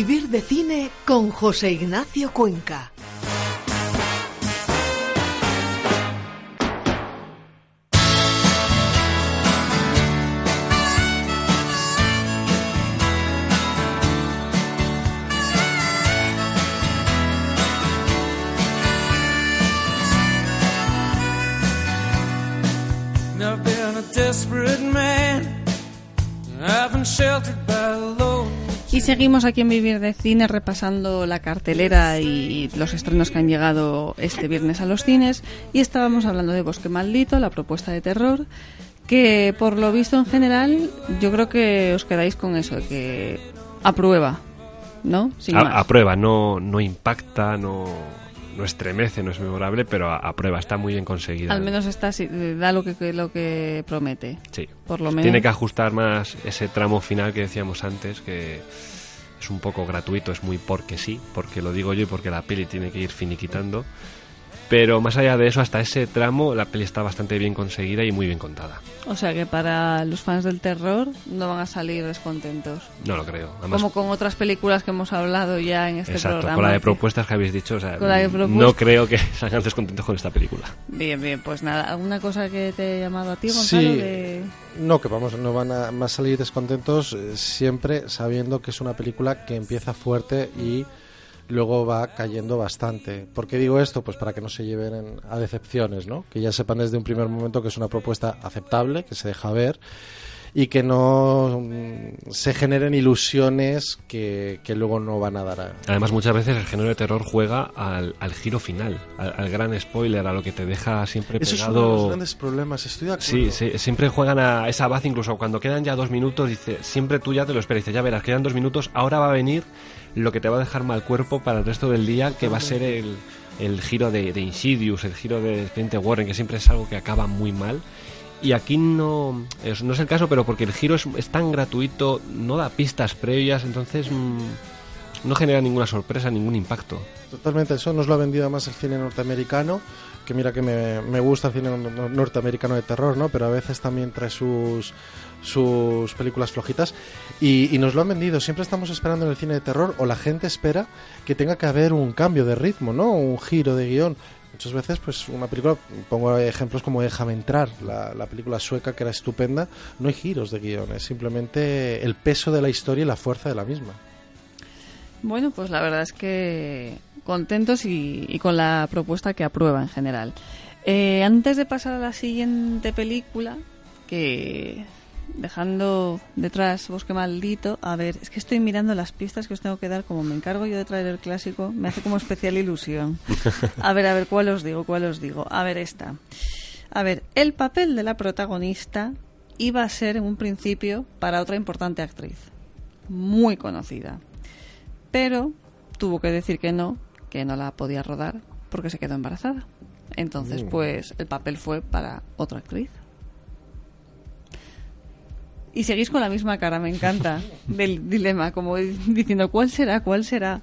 Vivir de cine con José Ignacio Cuenca. Seguimos aquí en Vivir de Cine repasando la cartelera y los estrenos que han llegado este viernes a los cines. Y estábamos hablando de Bosque Maldito, la propuesta de terror, que por lo visto en general yo creo que os quedáis con eso, de que aprueba, ¿no? Sin a, Aprueba, no, no impacta, no no estremece, no es memorable, pero a, prueba está muy bien conseguida. Al menos está da lo que lo que promete. Sí. Por lo menos. Tiene que ajustar más ese tramo final que decíamos antes, que es un poco gratuito, es muy porque sí, porque lo digo yo y porque la peli tiene que ir finiquitando. Pero más allá de eso, hasta ese tramo, la peli está bastante bien conseguida y muy bien contada. O sea que para los fans del terror no van a salir descontentos. No lo creo. Como con otras películas que hemos hablado ya en este exacto, programa. Con la de propuestas que habéis dicho, o sea, no creo que salgan descontentos con esta película. Bien, bien, pues nada, ¿alguna cosa que te haya llamado a ti, Gonzalo? Sí, no, que vamos, no van a más salir descontentos eh, siempre sabiendo que es una película que empieza fuerte y luego va cayendo bastante. ¿Por qué digo esto? Pues para que no se lleven a decepciones, ¿no? Que ya sepan desde un primer momento que es una propuesta aceptable, que se deja ver y que no mm, se generen ilusiones que, luego no van a dar. Además, muchas veces el género de terror juega al, giro final, al, gran spoiler, a lo que te deja siempre Eso pegado. es uno de los grandes problemas, estoy de acuerdo. Sí, sí, siempre juegan a esa base, incluso cuando quedan ya dos minutos, dice, siempre tú ya te lo esperas, dice, ya verás, quedan dos minutos, ahora va a venir lo que te va a dejar mal cuerpo para el resto del día, que va a ser el, el giro de, de, Insidious, el giro de Expediente Warren, que siempre es algo que acaba muy mal. Y aquí no es, no es el caso, pero porque el giro es, es tan gratuito, no da pistas previas, entonces mm, no genera ninguna sorpresa, ningún impacto. Totalmente, eso nos lo ha vendido más el cine norteamericano, que mira que me, me gusta el cine norteamericano de terror, ¿no? Pero a veces también trae sus sus películas flojitas y, nos lo han vendido. Siempre estamos esperando en el cine de terror o la gente espera que tenga que haber un cambio de ritmo, ¿no? Un giro de guion. Muchas veces, pues una película, pongo ejemplos como Déjame entrar, la, la película sueca que era estupenda, no hay giros de guion, es simplemente el peso de la historia y la fuerza de la misma. Bueno, pues la verdad es que contentos y, con la propuesta que aprueba en general. Eh, antes de pasar a la siguiente película, que dejando detrás Bosque Maldito, a ver, es que estoy mirando las pistas que os tengo que dar, como me encargo yo de traer el clásico, me hace como especial ilusión. A ver, a ver, ¿cuál os digo? ¿Cuál os digo? A ver, esta. A ver, el papel de la protagonista iba a ser en un principio para otra importante actriz, muy conocida, pero tuvo que decir que no, que no la podía rodar porque se quedó embarazada. Entonces, mm. pues el papel fue para otra actriz. Y seguís con la misma cara, me encanta, del dilema, como diciendo, ¿cuál será? ¿Cuál será?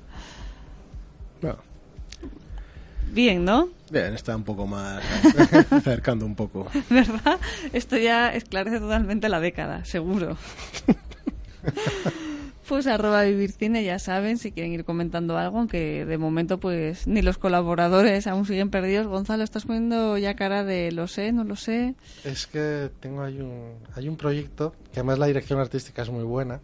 Bien, ¿no? Bien, está un poco más acercando un poco. ¿Verdad? Esto ya esclarece totalmente la década, seguro. Pues arroba vivircine, ya saben, si quieren ir comentando algo, aunque de momento pues ni los colaboradores aún siguen perdidos. Gonzalo, estás poniendo ya cara de lo sé, no lo sé. Es que tengo hay un, hay un proyecto, que además la dirección artística es muy buena,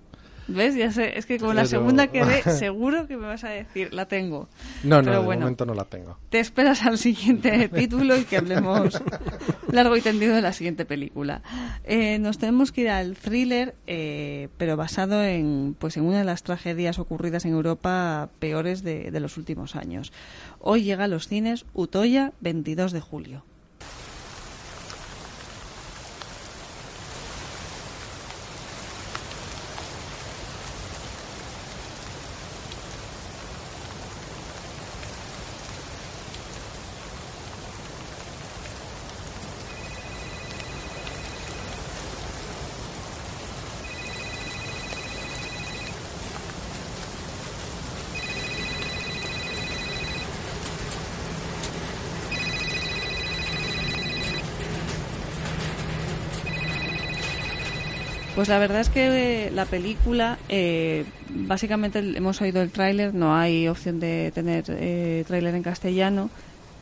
¿Ves? Ya sé, es que como la segunda que ve, seguro que me vas a decir, la tengo. No, no, de momento no la tengo. Te esperas al siguiente título y que hablemos largo y tendido de la siguiente película. Eh, nos tenemos que ir al thriller, eh, pero basado en, pues, en una de las tragedias ocurridas en Europa peores de, de los últimos años. Hoy llega a los cines Utoya, 22 de julio. Pues la verdad es que la película, eh, básicamente hemos oído el tráiler, no hay opción de tener eh, tráiler en castellano,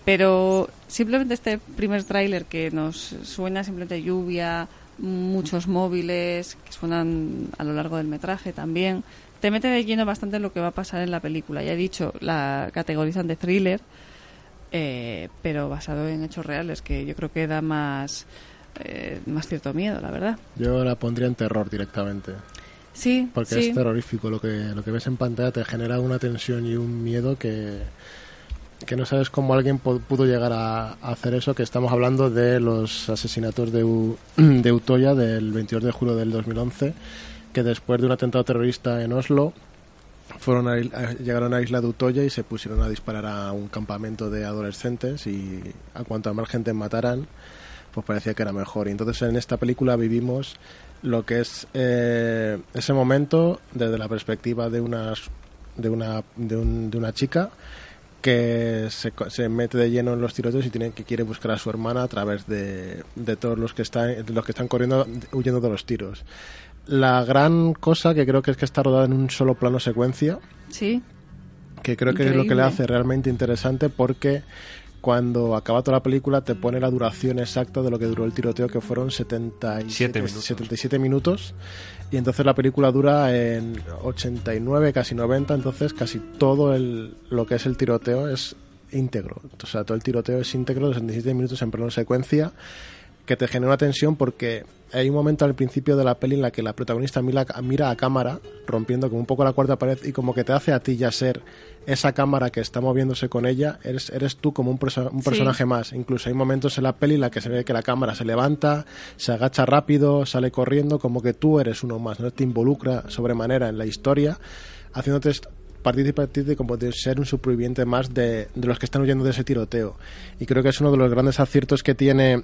pero simplemente este primer tráiler que nos suena simplemente lluvia, muchos móviles que suenan a lo largo del metraje también, te mete de lleno bastante lo que va a pasar en la película. Ya he dicho, la categorizan de thriller, eh, pero basado en hechos reales, que yo creo que da más, eh, más cierto miedo, la verdad. Yo la pondría en terror directamente. Sí, Porque sí. es terrorífico. Lo que, lo que ves en pantalla te genera una tensión y un miedo que, que no sabes cómo alguien pu- pudo llegar a, a hacer eso. Que estamos hablando de los asesinatos de, U- de Utoya del 22 de julio del 2011, que después de un atentado terrorista en Oslo fueron a, a- llegaron a la isla de Utoya y se pusieron a disparar a un campamento de adolescentes y a cuanto más gente mataran pues parecía que era mejor. Y entonces en esta película vivimos lo que es eh, ese momento desde la perspectiva de unas de una de, un- de una chica que se, se mete de lleno en los tiroteos y tiene que quiere buscar a su hermana a través de, de todos los que están de los que están corriendo huyendo de los tiros. La gran cosa que creo que es que está rodada en un solo plano secuencia Sí, que creo que es lo que le hace realmente interesante porque cuando acaba toda la película te pone la duración exacta de lo que duró el tiroteo que fueron 77 Siete minutos. 77 minutos. Y entonces la película dura en 89 casi 90 entonces casi todo el, lo que es el tiroteo es íntegro. O sea todo el tiroteo es íntegro de 77 minutos en plano secuencia que te genera una tensión porque hay un momento al principio de la peli en la que la protagonista mira, mira a cámara, rompiendo como un poco la cuarta pared y como que te hace a ti ya ser esa cámara que está moviéndose con ella, eres, eres tú como un, perso- un Sí. personaje más. Incluso hay momentos en la peli en la que se ve que la cámara se levanta, se agacha rápido, sale corriendo, como que tú eres uno más, no te involucra sobremanera en la historia, haciéndote est- participarte como de ser un superviviente más de, de los que están huyendo de ese tiroteo. Y creo que es uno de los grandes aciertos que tiene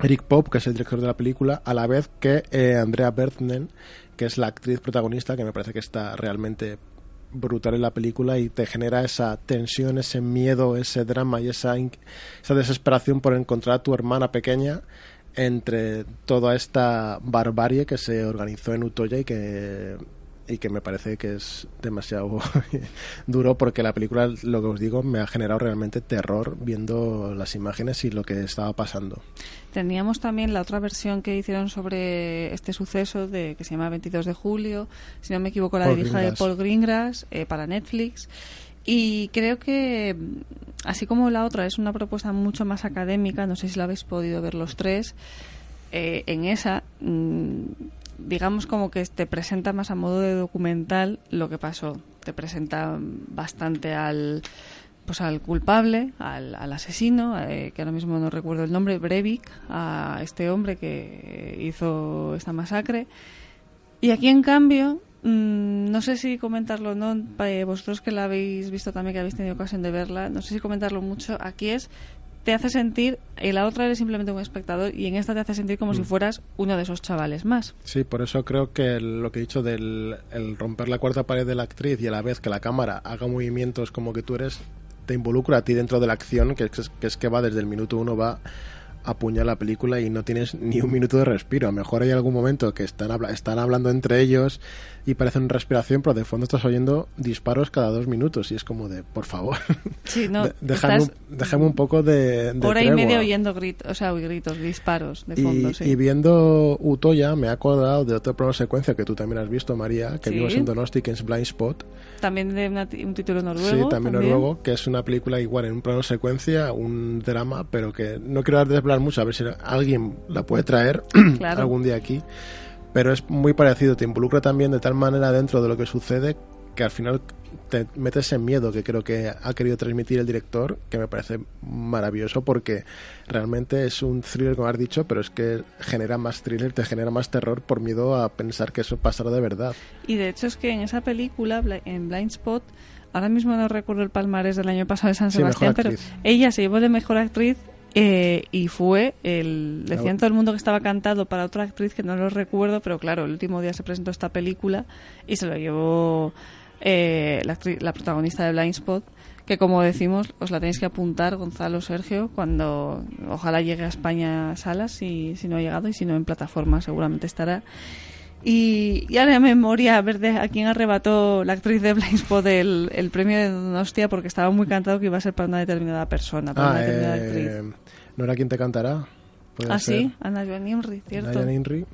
Eric Pope, que es el director de la película, a la vez que eh, Andrea Berthnen, que es la actriz protagonista, que me parece que está realmente brutal en la película y te genera esa tensión, ese miedo, ese drama y esa, esa desesperación por encontrar a tu hermana pequeña entre toda esta barbarie que se organizó en Utoya y que me parece que es demasiado duro porque la película, lo que os digo, me ha generado realmente terror viendo las imágenes y lo que estaba pasando. Teníamos también la otra versión que hicieron sobre este suceso de que se llama 22 de julio, si no me equivoco, la Paul dirige de. Paul Greengrass eh, para Netflix. Y creo que, mm, así como la otra es una propuesta mucho más académica, no sé si la habéis podido ver los tres, eh, en esa, mm, digamos como que te presenta más a modo de documental lo que pasó. Te presenta bastante al pues al culpable, al, al asesino, eh, que ahora mismo no recuerdo el nombre, Breivik, a este hombre que hizo esta masacre. Y aquí, en cambio, mm, no sé si comentarlo o no, para vosotros que la habéis visto también, que habéis tenido ocasión de verla, no sé si comentarlo mucho. Aquí es, te hace sentir, en la otra eres simplemente un espectador y en esta te hace sentir como si fueras uno de esos chavales más. Sí, por eso creo que el- lo que he dicho del el romper la cuarta pared de la actriz y a la vez que la cámara haga movimientos como que tú eres, te involucra a ti dentro de la acción, que es que, es que va desde el minuto uno, va a puñar la película y no tienes ni un minuto de respiro. A lo mejor hay algún momento que están, habla- están hablando entre ellos y parecen respiración, pero de fondo estás oyendo disparos cada dos minutos y es como de, por favor, Sí, no, de- déjame, estás un, un poco de... de hora y tregua. media oyendo gritos, o sea, gritos, disparos de fondo, Y, sí. y viendo Utoya me ha acordado de otro plano secuencia que tú también has visto, María, que Sí. vimos en Donosti, que es Blind Spot. También de una un título noruego. sí, también, noruego, que es una película igual en un plano secuencia, un drama, pero que no quiero desvelar mucho, a ver si alguien la puede traer Claro. algún día aquí. Pero es muy parecido, te involucra también de tal manera dentro de lo que sucede que al final te metes en miedo que creo que ha querido transmitir el director, que me parece maravilloso porque realmente es un thriller, como has dicho, pero es que genera más thriller, te genera más terror por miedo a pensar que eso pasará de verdad. Y de hecho es que en esa película, en Blind Spot, ahora mismo no recuerdo el palmarés del año pasado de San Sí, Sebastián, pero actriz. ella se llevó de mejor actriz eh, y fue el decían todo el mundo que estaba cantado para otra actriz que no lo recuerdo pero claro el último día se presentó esta película y se lo llevó eh, la, actri- la protagonista de Blind Spot que como decimos os la tenéis que apuntar Gonzalo Sergio cuando ojalá llegue a España a salas si, si no ha llegado y si no en plataforma seguramente estará Y, y ahora me moría a ver de a quién arrebató la actriz de Blindspot el, el premio de Donostia porque estaba muy cantado que iba a ser para una determinada persona, para Ah, una determinada eh, actriz. ¿No era quien te cantará? Ah, ser. sí, Ana Joan Imri, cierto. Nayan Inri.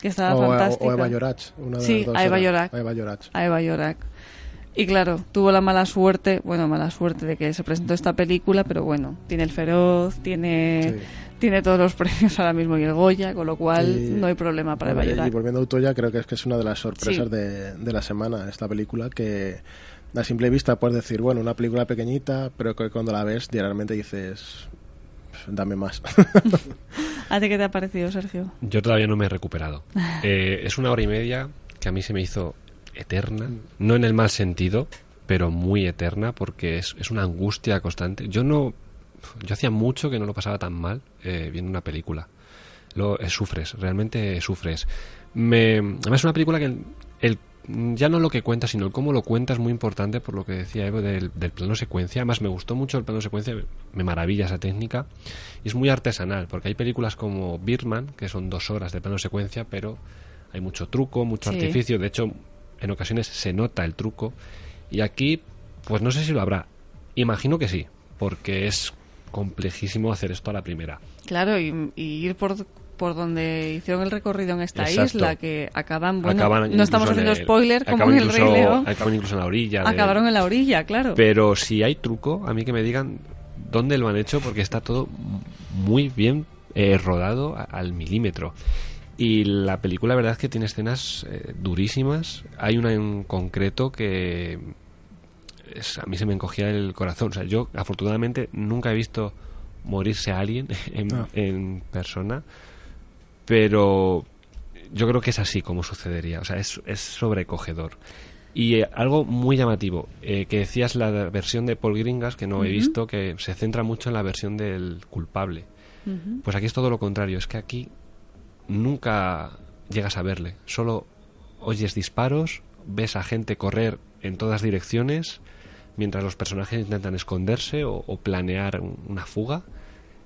Que estaba o, fantástica. o Eva Llorach. Una de Sí, las dos a Eva. A Eva Llorach. a Eva Yorak. Y claro, tuvo la mala suerte, bueno, mala suerte de que se presentó esta película, pero bueno, tiene el feroz, tiene, Sí. Tiene todos los premios ahora mismo y el Goya, con lo cual no hay problema para Bueno, y Yorak. volviendo a Utoya, creo que es que es una de las sorpresas Sí. de, de la semana, esta película, que a simple vista puedes decir, bueno, una película pequeñita, pero que cuando la ves diariamente dices, dame más. ¿A ti qué te ha parecido, Sergio? Yo todavía no me he recuperado. Eh, es una hora y media que a mí se me hizo eterna, no en el mal sentido, pero muy eterna porque es, es una angustia constante. Yo no, yo hacía mucho que no lo pasaba tan mal eh, viendo una película. Lo eh, sufres, realmente sufres. Me, además es una película que el, el- ya no lo que cuenta, sino el cómo lo cuenta es muy importante por lo que decía Evo del, del plano secuencia. Además me gustó mucho el plano secuencia, me maravilla esa técnica y es muy artesanal porque hay películas como Birdman que son dos horas de plano secuencia, pero hay mucho truco, mucho Sí. artificio. De hecho, en ocasiones se nota el truco y aquí, pues no sé si lo habrá. Imagino que sí, porque es complejísimo hacer esto a la primera. Claro, y, y ir por, por donde hicieron el recorrido en esta Exacto. isla, que acaban, bueno, Acaban no estamos haciendo el- spoiler como en el Rey León, Acaban incluso en la orilla. de- acabaron en la orilla, claro. Pero si hay truco, a mí que me digan dónde lo han hecho, porque está todo muy bien eh, rodado a- al milímetro. Y la película, la verdad es que tiene escenas eh, durísimas. Hay una en concreto que es- a mí se me encogía el corazón. O sea, yo afortunadamente nunca he visto morirse a alguien en, Ah. en persona, pero yo creo que es así como sucedería. O sea, es, es sobrecogedor. Y eh, algo muy llamativo, eh, que decías la versión de Paul Gringas, que no he visto, que se centra mucho en la versión del culpable. Pues aquí es todo lo contrario, es que aquí nunca llegas a verle, solo oyes disparos, ves a gente correr en todas direcciones, mientras los personajes intentan esconderse o, o planear un- una fuga.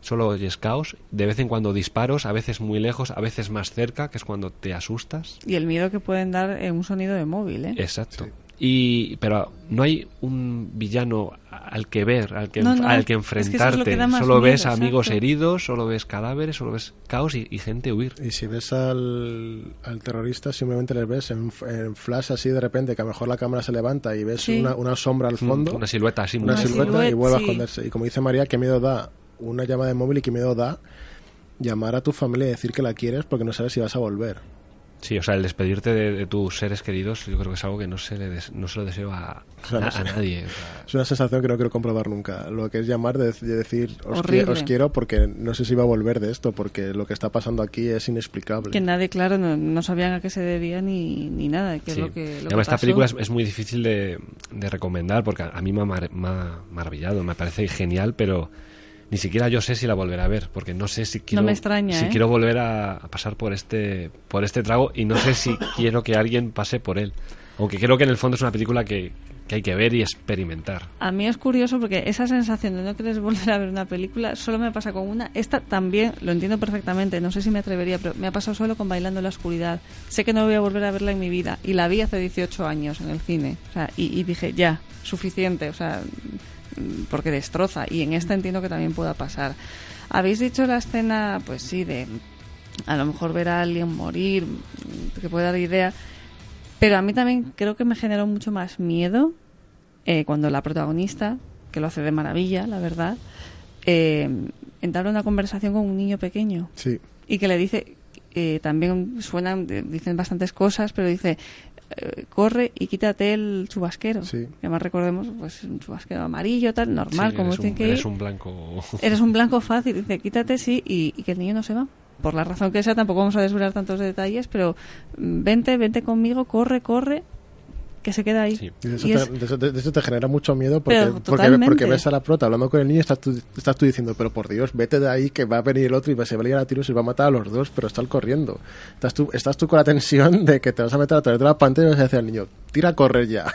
Solo oyes caos, de vez en cuando disparos, a veces muy lejos, a veces más cerca, que es cuando te asustas. Y el miedo que pueden dar en un sonido de móvil, ¿eh? Exacto. Y, pero no hay un villano al que ver, al que, No, no, al que es que eso es lo enfrentarte. que solo ves amigos heridos, solo ves cadáveres, solo ves caos y, y gente huir. Y si ves al, al terrorista, simplemente les ves en, en flash así de repente, que a lo mejor la cámara se levanta y ves Sí. una, una sombra al fondo, Mm, Una silueta así, una Una silueta y vuelve a esconderse. Y como dice María, qué miedo da una llamada de móvil y qué miedo da llamar a tu familia y decir que la quieres porque no sabes si vas a volver. Sí, o sea, el despedirte de, de tus seres queridos, yo creo que es algo que no se le des- no se lo deseo a, O sea, no a- a nadie. o sea, Es una sensación que no quiero comprobar nunca. Lo que es llamar de, de decir os, qui- os quiero porque no sé si va a volver de esto, porque lo que está pasando aquí es inexplicable. Que nadie, claro, no, no sabían a qué se debía ni, ni nada, que sí. es lo que, lo Y que además, esta película es, es muy difícil de, de recomendar porque a, a mí me ha, mar- me ha maravillado, me parece genial, pero ni siquiera yo sé si la volveré a ver porque no sé si quiero, me extraña, si ¿eh? quiero volver a, a pasar por este, por este trago y no sé si quiero que alguien pase por él. Aunque creo que en el fondo es una película que, que hay que ver y experimentar. A mí es curioso porque esa sensación de no querer volver a ver una película solo me pasa con una. Esta también lo entiendo perfectamente, no sé si me atrevería, pero me ha pasado solo con Bailando en la Oscuridad. Sé que no voy a volver a verla en mi vida y la vi hace 18 años en el cine. O sea, y, y dije, ya, suficiente, o sea, porque destroza. Y en esta entiendo que también pueda pasar. Habéis dicho la escena, pues sí, de a lo mejor ver a alguien morir, que puede dar idea. Pero a mí también creo que me generó mucho más miedo eh, cuando la protagonista, que lo hace de maravilla, la verdad, eh, entabla una conversación con un niño pequeño Sí, y que le dice, eh, también suenan, dicen bastantes cosas, pero dice, eh, corre y quítate el chubasquero. Sí. Que además recordemos, pues un chubasquero amarillo, tal, normal, Sí, como eres, tiene un, que ir. eres un blanco. Eres un blanco fácil, dice, quítate, sí, y, y que el niño no se va. Por la razón que sea, tampoco vamos a desvelar tantos detalles, pero mm, vente, vente conmigo, corre, corre, que se queda ahí. Sí. y eso, Y te, es- de eso de eso te genera mucho miedo porque, Pero porque, porque ves a la prota hablando con el niño y estás tú, estás tú diciendo, pero por Dios, vete de ahí que va a venir el otro y se va a liar a tiros y va a matar a los dos, pero está corriendo. Estás tú, estás tú con la tensión de que te vas a meter a través de la pantalla y vas a decir al niño, tira a correr ya.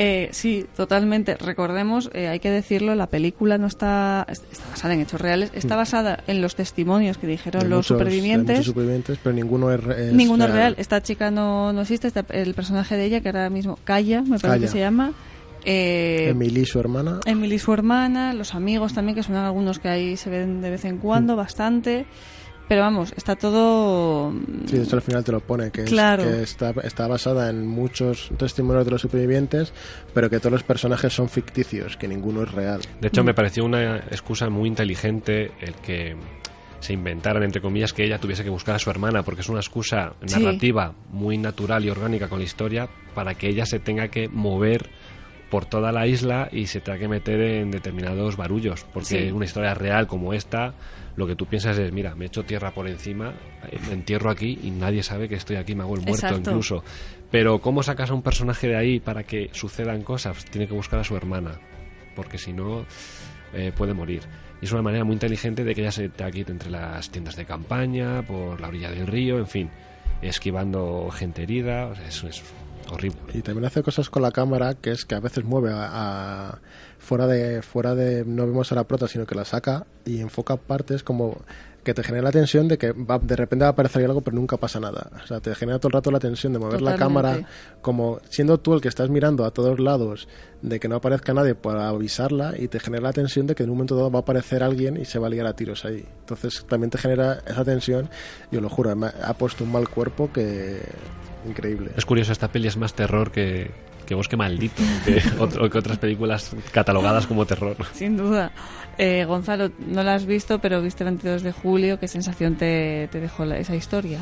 Eh, sí, totalmente. Recordemos, eh, hay que decirlo, la película no está, está basada en hechos reales, está Mm. basada en los testimonios que dijeron los muchos- supervivientes. supervivientes, pero ninguno es, es Ninguno es real. Esta chica no, no existe. El personaje de ella, que ahora mismo Kaya, me parece que se llama. Eh, Emily, su hermana. Emily, su hermana, los amigos también, que son algunos que ahí se ven de vez en cuando, Mm. bastante. Pero vamos, está todo. Sí, de hecho al final te lo pone, que, es- que está, está basada en muchos testimonios de los supervivientes, pero que todos los personajes son ficticios, que ninguno es real. De hecho, me pareció una excusa muy inteligente el que se inventaran, entre comillas, que ella tuviese que buscar a su hermana, porque es una excusa Sí. narrativa muy natural y orgánica con la historia para que ella se tenga que mover por toda la isla y se tenga que meter en determinados barullos, porque Sí. una historia real como esta, lo que tú piensas es, mira, me echo tierra por encima, eh, me entierro aquí y nadie sabe que estoy aquí, me hago el muerto Exacto. incluso. Pero ¿cómo sacas a un personaje de ahí para que sucedan cosas? Tiene que buscar a su hermana, porque si no eh, puede morir. Y es una manera muy inteligente de que ella se que ir entre las tiendas de campaña, por la orilla del río, en fin, esquivando gente herida, o sea, eso es horrible. Y también hace cosas con la cámara, que es que a veces mueve a, a- fuera de fuera de no vemos a la prota, sino que la saca y enfoca partes como que te genera la tensión de que va, de repente va a aparecer algo pero nunca pasa nada. O sea, te genera todo el rato la tensión de mover la cámara como siendo tú el que estás mirando a todos lados de que no aparezca nadie para avisarla y te genera la tensión de que en un momento dado va a aparecer alguien y se va a liar a tiros ahí. Entonces también te genera esa tensión, yo lo juro, me ha puesto un mal cuerpo que increíble. Es curioso, esta peli es más terror que, que Bosque Maldito, que, otro- que otras películas catalogadas como terror. Sin duda. Eh, Gonzalo, no la has visto, pero viste el 22 de julio. ¿Qué sensación te, te dejó la- esa historia?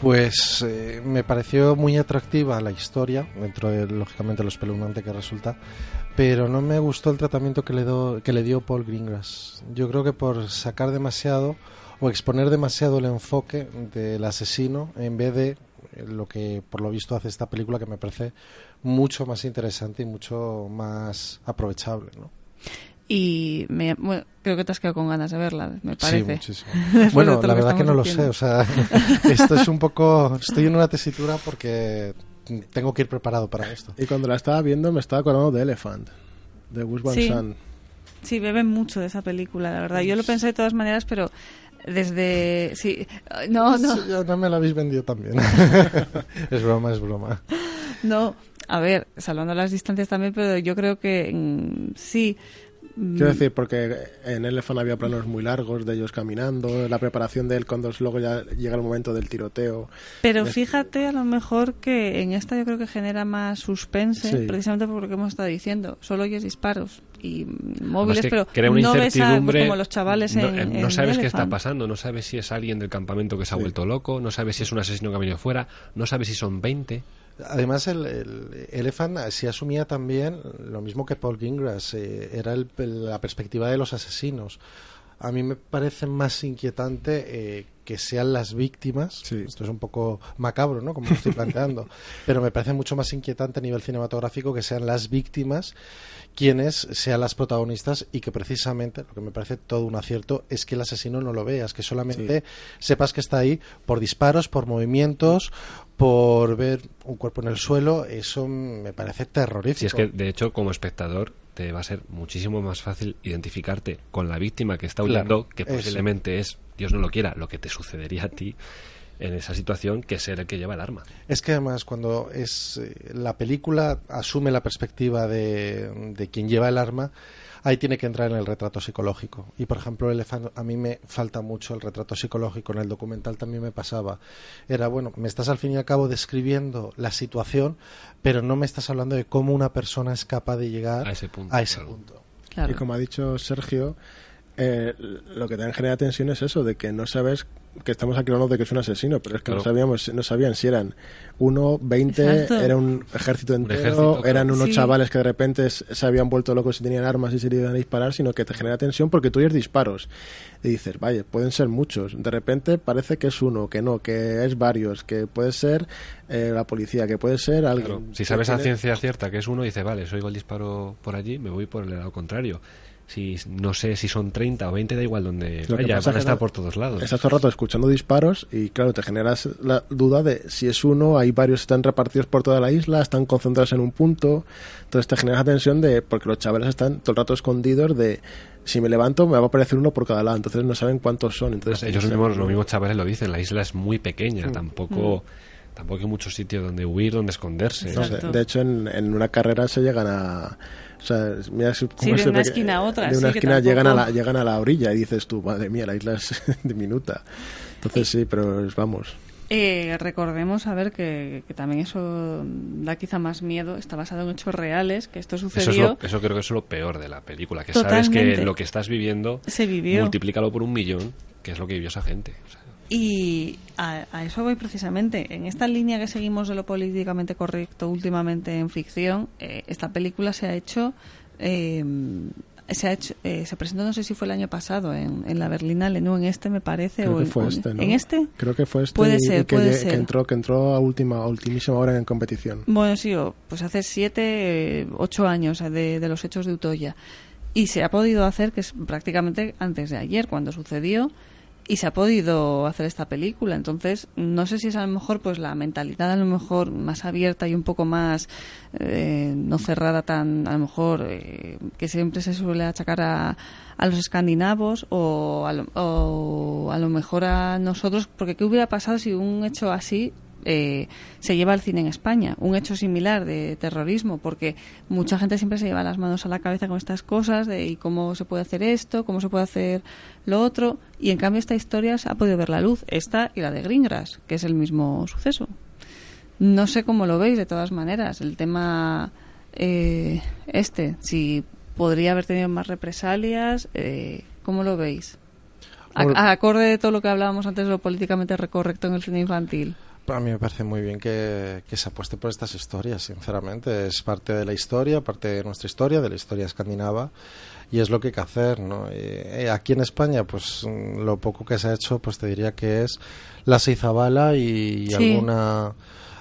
Pues eh, me pareció muy atractiva la historia, dentro de lógicamente lo espeluznante que resulta, pero no me gustó el tratamiento que le, do- que le dio Paul Greengrass. Yo creo que por sacar demasiado o exponer demasiado el enfoque del asesino en vez de lo que por lo visto hace esta película que me parece mucho más interesante y mucho más aprovechable. ¿no? Y me- bueno, creo que te has quedado con ganas de verla, me parece. Sí, muchísimo. Bueno, la lo que verdad que no lo estamos sé. O sea, esto es un poco. Estoy en una tesitura porque tengo que ir preparado para esto. Y cuando la estaba viendo me estaba acordando de Elephant, de Gus Van Sí. Sant. Sí, beben mucho de esa película, la verdad. Yo lo pensé de todas maneras, pero desde... Sí, no, no, Sí, ya no me la habéis vendido también. es broma, es broma. no. A ver, salvando las distancias también, pero yo creo que mm, sí. mm, Quiero decir, porque en Elephant había planos muy largos de ellos caminando, la preparación de él cuando luego ya llega el momento del tiroteo. Pero Es- fíjate a lo mejor que en esta yo creo que genera más suspense, Sí. precisamente por lo que hemos estado diciendo. Solo oyes disparos y móviles, pero crea una no ves a, pues, incertidumbre. como los chavales no, en, eh, no en sabes qué está pasando, no sabes si es alguien del campamento que se ha Sí. vuelto loco, no sabes si es un asesino que ha venido fuera, no sabes si son 20. Además, el, el Elephant sí asumía también lo mismo que Paul Greengrass, eh, era el- la perspectiva de los asesinos. A mí me parece más inquietante eh, que sean las víctimas. Sí. Esto es un poco macabro, ¿no? Como lo estoy planteando. Pero me parece mucho más inquietante a nivel cinematográfico que sean las víctimas quienes sean las protagonistas y que precisamente, lo que me parece todo un acierto, es que el asesino no lo veas, que solamente sepas que está ahí por disparos, por movimientos, por ver un cuerpo en el suelo. Eso me parece terrorífico. Si es que, de hecho, como espectador, te va a ser muchísimo más fácil identificarte con la víctima que está Claro, huyendo, que eso. posiblemente es, Dios no lo quiera, lo que te sucedería a ti en esa situación, que ser el que lleva el arma. Es que además cuando es eh, la película asume la perspectiva de, de quien lleva el arma, ahí tiene que entrar en el retrato psicológico. Y por ejemplo, Elephant, a mí me falta mucho el retrato psicológico. En el documental también me pasaba. Era bueno, me estás al fin y al cabo describiendo la situación, pero no me estás hablando de cómo una persona es capaz de llegar A ese punto, A ese claro. punto. Claro. Y como ha dicho Sergio, eh, lo que también genera tensión es eso, de que no sabes que estamos aquí hablando de que es un asesino, pero es que no sabíamos, no sabían si eran uno, veinte, era un ejército entero, ejército, claro. eran unos Sí. chavales que de repente se habían vuelto locos y tenían armas y se iban a disparar, sino que te genera tensión porque tú oyes disparos y dices, vaya, pueden ser muchos. De repente parece que es uno, que no, que es varios, que puede ser eh, la policía, que puede ser alguien. Claro, Si sabes a tiene- ciencia cierta que es uno, dice, vale, si oigo el disparo por allí, me voy por el lado contrario. Si no sé si son 30 o 20, da igual donde Lo que vaya, pasa van a es que estar por todos lados. Estás todo el rato escuchando disparos y claro, te generas la duda de si es uno, hay varios están repartidos por toda la isla, están concentrados en un punto, entonces te generas la tensión de, porque los chavales están todo el rato escondidos de, si me levanto me va a aparecer uno por cada lado, entonces no saben cuántos son. Entonces Ellos mismos, los mismos chavales lo dicen, la isla es muy pequeña, Mm. tampoco, tampoco hay muchos sitios donde huir, donde esconderse. no Exacto. de hecho, en, en una carrera se llegan a. O sea, mira si- cómo de una esquina a otra, De sí, una que esquina llegan, a la, llegan a la orilla y dices tú, madre mía, la isla es diminuta. Entonces sí, pero es- vamos. Eh, recordemos, a ver, que, que también eso da quizá más miedo. Está basado en hechos reales, que esto Eso, es sucedió. lo- eso creo que es lo peor de la película, que sabes Totalmente. que lo que estás viviendo, Se vivió. multiplícalo por un millón, que es lo que vivió esa gente. O sea, Y a, a eso voy precisamente. En esta línea que seguimos de lo políticamente correcto últimamente en ficción, eh, esta película se ha hecho. eh, se ha hecho, eh, se presentó, no sé si fue el año pasado, en, en la Berlinale, no en este me parece. Creo o que fue en- este, ¿no? ¿En este? Creo que fue este Puede y- ser, que, puede ser. que entró que entró a última a ultimísima hora en competición. Bueno, sí, pues hace siete, ocho años eh, de, de los hechos de Utoya. Y se ha podido hacer, que es prácticamente antes de ayer, cuando sucedió, y se ha podido hacer esta película. Entonces, no sé si es a lo mejor pues la mentalidad a lo mejor más abierta y un poco más eh, no cerrada tan, a lo mejor, eh, que siempre se suele achacar a, a los escandinavos o a, lo, o a lo mejor a nosotros, porque ¿qué hubiera pasado si un hecho así eh, se lleva al cine en España, un hecho similar de terrorismo, porque mucha gente siempre se lleva las manos a la cabeza con estas cosas de y cómo se puede hacer esto, cómo se puede hacer lo otro, y en cambio esta historia se ha podido ver la luz, esta y la de Greengrass, que es el mismo suceso. No sé cómo lo veis de todas maneras, el tema eh, este, si podría haber tenido más represalias, eh, ¿cómo lo veis? A- acorde de todo lo que hablábamos antes de lo políticamente recorrecto en el cine infantil. A mí me parece muy bien que, que se apueste por estas historias, sinceramente. Es parte de la historia, parte de nuestra historia, de la historia escandinava, y es lo que hay que hacer, ¿no? Eh, eh, aquí en España, pues lo poco que se ha hecho, pues te diría que es La Seizabala y, y Sí. alguna...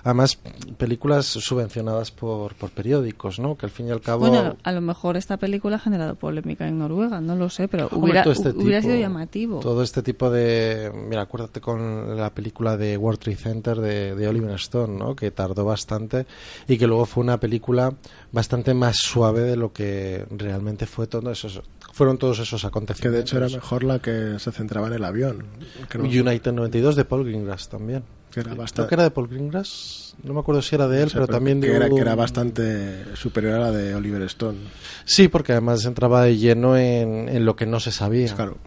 Además, películas subvencionadas por, por periódicos, ¿no? Que al fin y al cabo... Bueno, a lo mejor esta película ha generado polémica en Noruega, no lo sé, pero hubiera, este hubiera tipo- sido llamativo. Todo este tipo de... Mira, acuérdate con la película de World Trade Center de, de Oliver Stone, ¿no? Que tardó bastante y que luego fue una película bastante más suave de lo que realmente fue todo esos... Fueron todos esos Que acontecimientos. de hecho era mejor la que se centraba en el avión. Que no- United 92 de Paul Greengrass también. Que era Creo bastante, que era de Paul Greengrass. No me acuerdo si era de él, o sea, pero también que de era, un- que era bastante superior a la de Oliver Stone. Sí, porque además entraba de lleno en, en lo que no se sabía. Claro.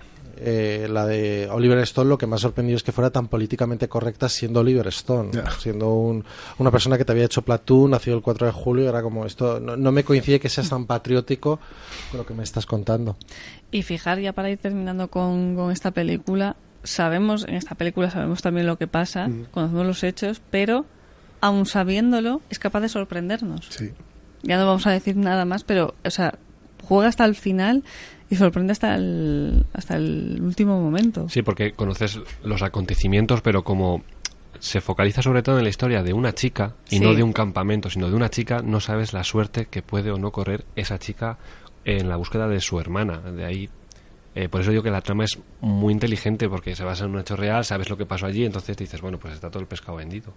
Eh, la de Oliver Stone lo que me ha sorprendido es que fuera tan políticamente correcta siendo Oliver Stone, Ya. siendo un- una persona que te había hecho Platoon, nacido el 4 de julio, era como esto, no, no me coincide que seas tan patriótico con lo que me estás contando. Y fijar, ya para ir terminando con, con esta película, sabemos, en esta película sabemos también lo que pasa, Mm. conocemos los hechos, pero aun sabiéndolo, es capaz de sorprendernos. Sí. Ya no vamos a decir nada más, pero, o sea, juega hasta el final y sorprende hasta el, hasta el último momento. Sí, porque conoces los acontecimientos, pero como se focaliza sobre todo en la historia de una chica y Sí. no de un campamento, sino de una chica, no sabes la suerte que puede o no correr esa chica en la búsqueda de su hermana. De ahí, eh, por eso digo que la trama es muy inteligente porque se basa en un hecho real, sabes lo que pasó allí, entonces dices, bueno, pues está todo el pescado vendido.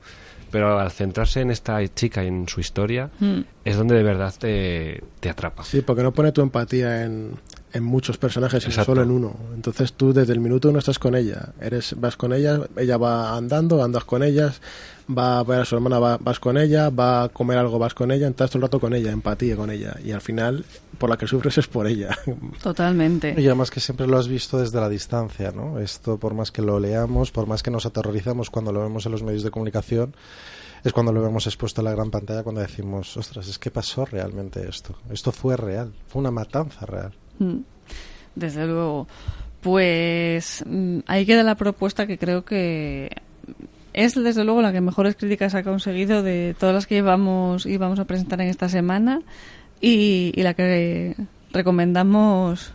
Pero al centrarse en esta chica y en su historia, Mm. es donde de verdad te, te atrapa. Sí, porque no pone tu empatía en, en muchos personajes, sino solo en uno. Entonces tú desde el minuto uno estás con ella. Eres, vas con ella, ella va andando, andas con ellas, va a ver a su hermana, va- vas con ella, va a comer algo, vas con ella, estás todo el rato con ella, empatía con ella. Y al final, por la que sufres es por ella. Totalmente. Y además que siempre lo has visto desde la distancia, ¿no? Esto, por más que lo leamos, por más que nos aterrorizamos cuando lo vemos en los medios de comunicación, es cuando lo vemos expuesto a la gran pantalla cuando decimos, ostras, es que pasó realmente esto. Esto fue real, fue una matanza real. Mm. Desde luego. Pues mm, ahí queda la propuesta que creo que es desde luego la que mejores críticas ha conseguido de todas las que llevamos y vamos a presentar en esta semana y, y la que recomendamos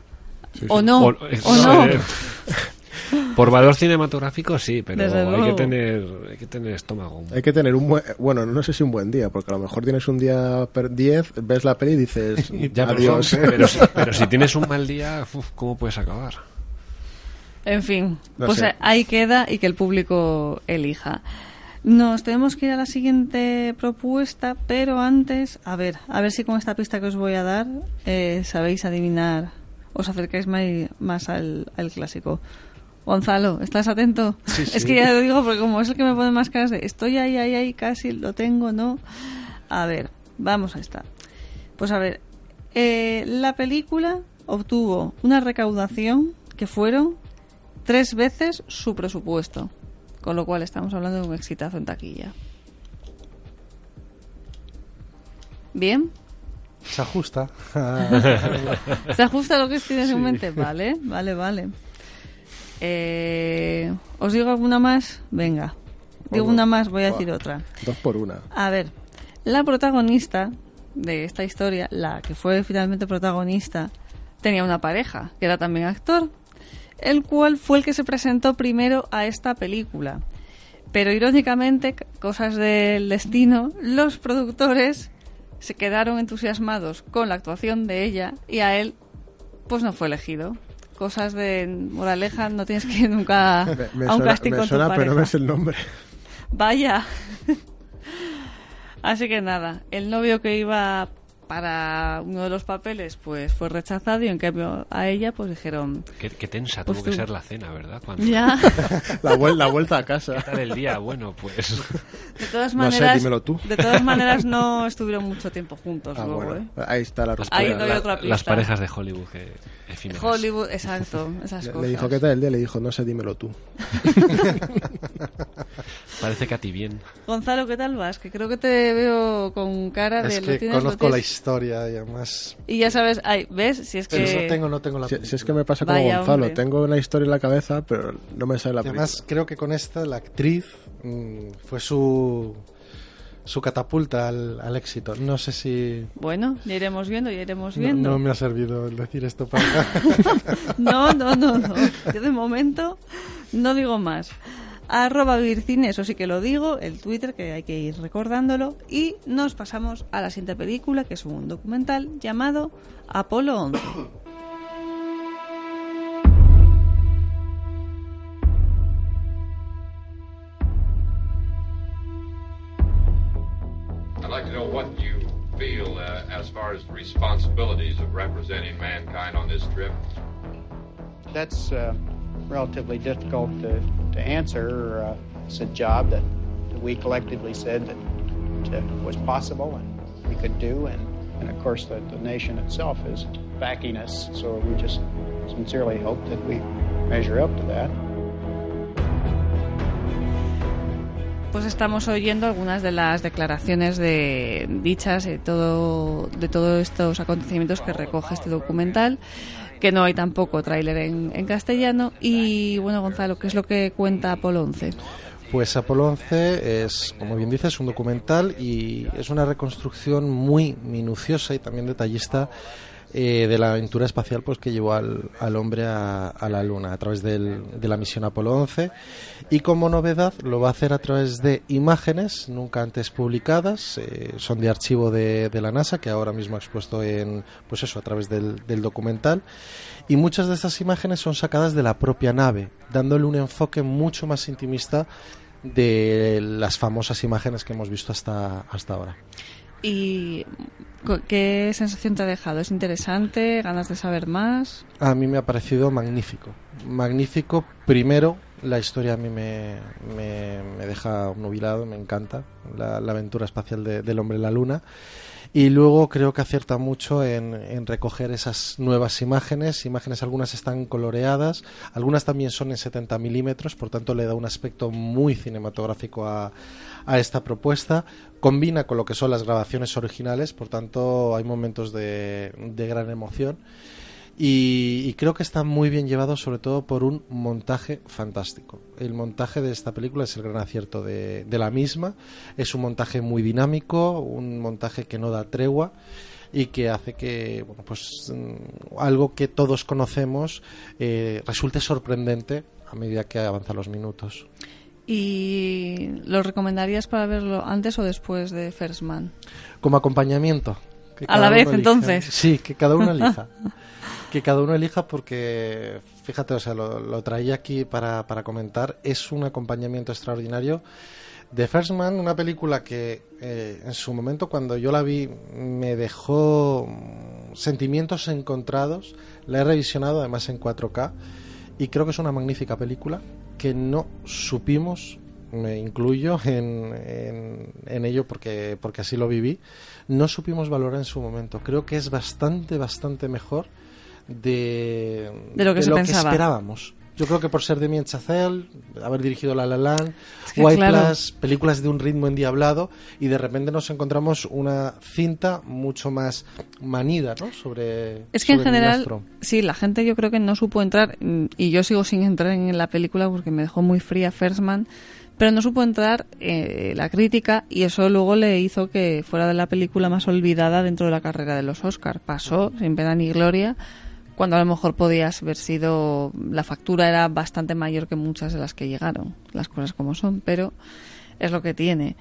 o no O- o no eh, Por valor cinematográfico sí, pero Desde hay que tener hay que tener estómago. Hay que tener un buen... Bueno, no sé si un buen día, porque a lo mejor tienes un día per 10, ves la peli y dices, Ya, pero, adiós. pero si- pero si tienes un mal día, uf, ¿cómo puedes acabar? En fin, No pues sé. ahí queda y que el público elija. Nos tenemos que ir a la siguiente propuesta, pero antes, a ver, a ver si con esta pista que os voy a dar eh, sabéis adivinar, os acercáis más al, al clásico. Gonzalo, ¿estás atento? Sí, Es que ya lo digo porque como es el que me pone más caras de estoy ahí, ahí, ahí, casi lo tengo, ¿no? A ver, vamos a esta. Pues a ver, eh, la película obtuvo una recaudación que fueron tres veces su presupuesto. Con lo cual estamos hablando de un exitazo en taquilla. ¿Bien? Se ajusta. ¿Se ajusta lo que tienes en mente? Vale, vale, vale. Eh, ¿Os digo alguna más? Venga. Digo una más, voy a decir otra. Dos por una. A ver, la protagonista de esta historia, la que fue finalmente protagonista, tenía una pareja, que era también actor, el cual fue el que se presentó primero a esta película. Pero irónicamente, cosas del destino, los productores se quedaron entusiasmados con la actuación de ella y a él pues no fue elegido. Cosas de moraleja, no tienes que ir nunca Me, me a un suena, casting me con suena, tu pero no sé el nombre. Vaya. Así que nada, el novio que iba para uno de los papeles pues fue rechazado y en cambio a ella pues dijeron, Qué, qué tensa Pues tuvo que tú. ser la cena, ¿verdad? Cuando ya, La, vuel- la vuelta a casa. ¿Qué tal el día? Bueno, pues de todas No sé, maneras, dímelo tú. de todas maneras no estuvieron mucho tiempo juntos Ah, luego, bueno. ¿eh? Ahí está la las, Ahí respuesta. doy otra pista. las parejas de Hollywood que efímeras. Hollywood, exacto, esas Le, cosas. le dijo, ¿qué tal el día? Le dijo, no sé, dímelo tú. Parece que a ti bien. Gonzalo, ¿qué tal vas? Que creo que te veo con cara de es lo que conozco la tienes. Historia y además... Y ya sabes, ay, ¿ves? Si es Pero que... no tengo, no tengo la Si, si es que me pasa como Vaya, Gonzalo, hombre. tengo una historia en la cabeza, pero no me sale la película. Además, creo que con esta la actriz mm, fue su su catapulta al, al éxito. No sé si Bueno, ya iremos viendo, ya iremos no, viendo. no me ha servido el decir esto para No, no, no, no. Yo de momento no digo más. Arroba Vircine, eso sí que lo digo, el Twitter, que hay que ir recordándolo. Y nos pasamos a la siguiente película, que es un documental llamado Apolo 11. I'd like to know what you feel uh, as far as the responsibilities of representing mankind on this trip. That's uh, relatively difficult to, to answer. Uh, it's a job that, that we collectively said that uh, was possible and we could do, and, and of course the, the nation itself is backing us. So we just sincerely hope that we measure up to that. Pues estamos oyendo algunas de las declaraciones de dichas de todo de todos estos acontecimientos que recoge este documental, que no hay tampoco tráiler en, castellano. Y bueno, Gonzalo, ¿qué es lo que cuenta Apolo 11? Pues Apolo 11 es, como bien dices, un documental y es una reconstrucción muy minuciosa y también detallista eh, de la aventura espacial pues que llevó al, al hombre a, a la Luna a través del- de la misión Apolo 11 y como novedad lo va a hacer a través de imágenes nunca antes publicadas eh, son de archivo de, de la NASA que ahora mismo ha expuesto en pues eso a través del, del documental. Y muchas de estas imágenes son sacadas de la propia nave dándole un enfoque mucho más intimista de las famosas imágenes que hemos visto hasta hasta ahora ¿Y qué sensación te ha dejado? ¿Es interesante? ¿Ganas de saber más? A mí me ha parecido magnífico. Magnífico, primero, la historia a mí me, me, me deja obnubilado, me encanta, la, la aventura espacial de- del hombre en la luna. Y luego creo que acierta mucho en, recoger esas nuevas imágenes. Imágenes, algunas están coloreadas, algunas también son en 70 milímetros, por tanto le da un aspecto muy cinematográfico a, a esta propuesta. Combina con lo que son las grabaciones originales, por tanto hay momentos de gran emoción. Y, y creo que está muy bien llevado sobre todo por un montaje fantástico. El montaje de esta película es el gran acierto de, de la misma. Es un montaje muy dinámico, un montaje que no da tregua y que hace que bueno, pues mm, algo que todos conocemos eh, resulte sorprendente a medida que avanzan los minutos. ¿Y lo recomendarías para verlo antes o después de First Man? Como acompañamiento. que A la vez, elija. entonces. Sí, que cada uno elija. que cada uno elija porque, fíjate, o sea, lo, lo traía aquí para, para comentar. Es un acompañamiento extraordinario. The First Man, una película que eh, en su momento cuando yo la vi me dejó sentimientos encontrados. La he revisionado además en 4K y creo que es una magnífica película que no supimos, me incluyo en, en, en ello porque, porque así lo viví, no supimos valorar en su momento. Creo que es bastante, bastante mejor de, De lo que se pensaba. esperábamos. Yo creo que por ser de Chazelle, haber dirigido La La Land, Es que, White claro. Plus, películas de un ritmo endiablado, y de repente nos encontramos una cinta mucho más manida, ¿no? Sobre. Es que en sobre general, sí, la gente yo creo que no supo entrar, y yo sigo sin entrar en la película porque me dejó muy fría First Man, pero no supo entrar eh, la crítica y eso luego le hizo que fuera de la película más olvidada dentro de la carrera de los Oscars. Pasó sin pena ni gloria, cuando a lo mejor podías haber sido, la factura era bastante mayor que muchas de las que llegaron, las cosas como son, pero es lo que tiene.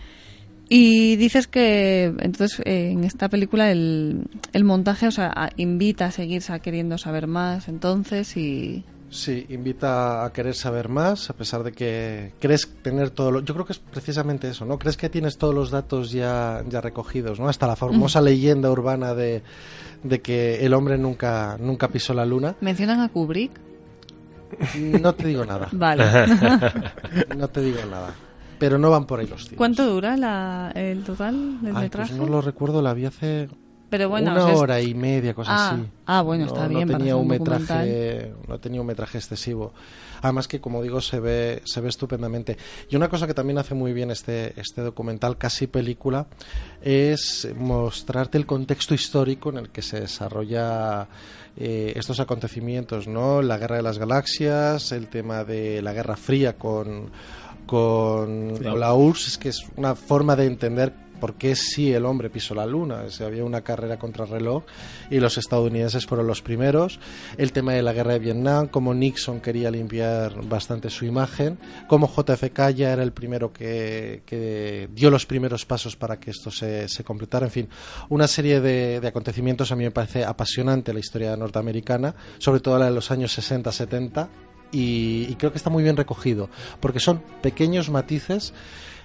Y dices que entonces en esta película el, el montaje, o sea, invita a seguir queriendo saber más, entonces y Sí, invita a querer saber más, a pesar de que crees tener todo lo... Yo creo que es precisamente eso, ¿no? Crees que tienes todos los datos ya, ya recogidos, ¿no? Hasta la famosa leyenda urbana de, de que el hombre nunca, nunca pisó la luna. mencionan a Kubrick. No te digo nada, Vale. no te digo nada. Pero no van por ahí los tiros. ¿Cuánto dura la, el total del Ay, metraje? pues no lo recuerdo, la vi hace Pero bueno, una o sea, es- hora y media, cosas Ah, así. ah, bueno, No- está no bien tenía un metraje, no tenía un metraje excesivo. Además que, como digo, se ve, se ve estupendamente. Y una cosa que también hace muy bien este, este documental, casi película, es mostrarte el contexto histórico en el que se desarrolla eh, estos acontecimientos, ¿no? La guerra de las galaxias, el tema de la Guerra Fría con con Claro. la URSS, es que es una forma de entender por qué sí el hombre pisó la luna. Había una carrera contra reloj y los estadounidenses fueron los primeros. El tema de la guerra de Vietnam, cómo Nixon quería limpiar bastante su imagen, cómo JFK ya era el primero que, que dio los primeros pasos para que esto se, se completara. En fin, una serie de, de acontecimientos a mí me parece apasionante la historia norteamericana, sobre todo la de los años 60-70 y, y creo que está muy bien recogido, porque son pequeños matices,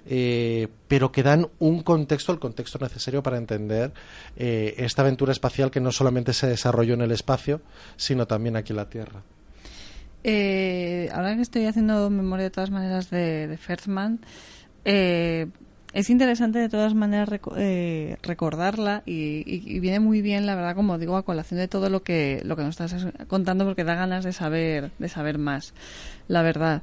eh, pero que dan un contexto, el contexto necesario para entender eh, esta aventura espacial que no solamente se desarrolló en el espacio, sino también aquí en la Tierra. Eh, ahora que estoy haciendo memoria de todas maneras de, de First Man, eh, es interesante de todas maneras reco- eh, recordarla y- y viene muy bien, la verdad, como digo, a colación de todo lo que, lo que nos estás contando porque da ganas de saber, de saber más, la verdad.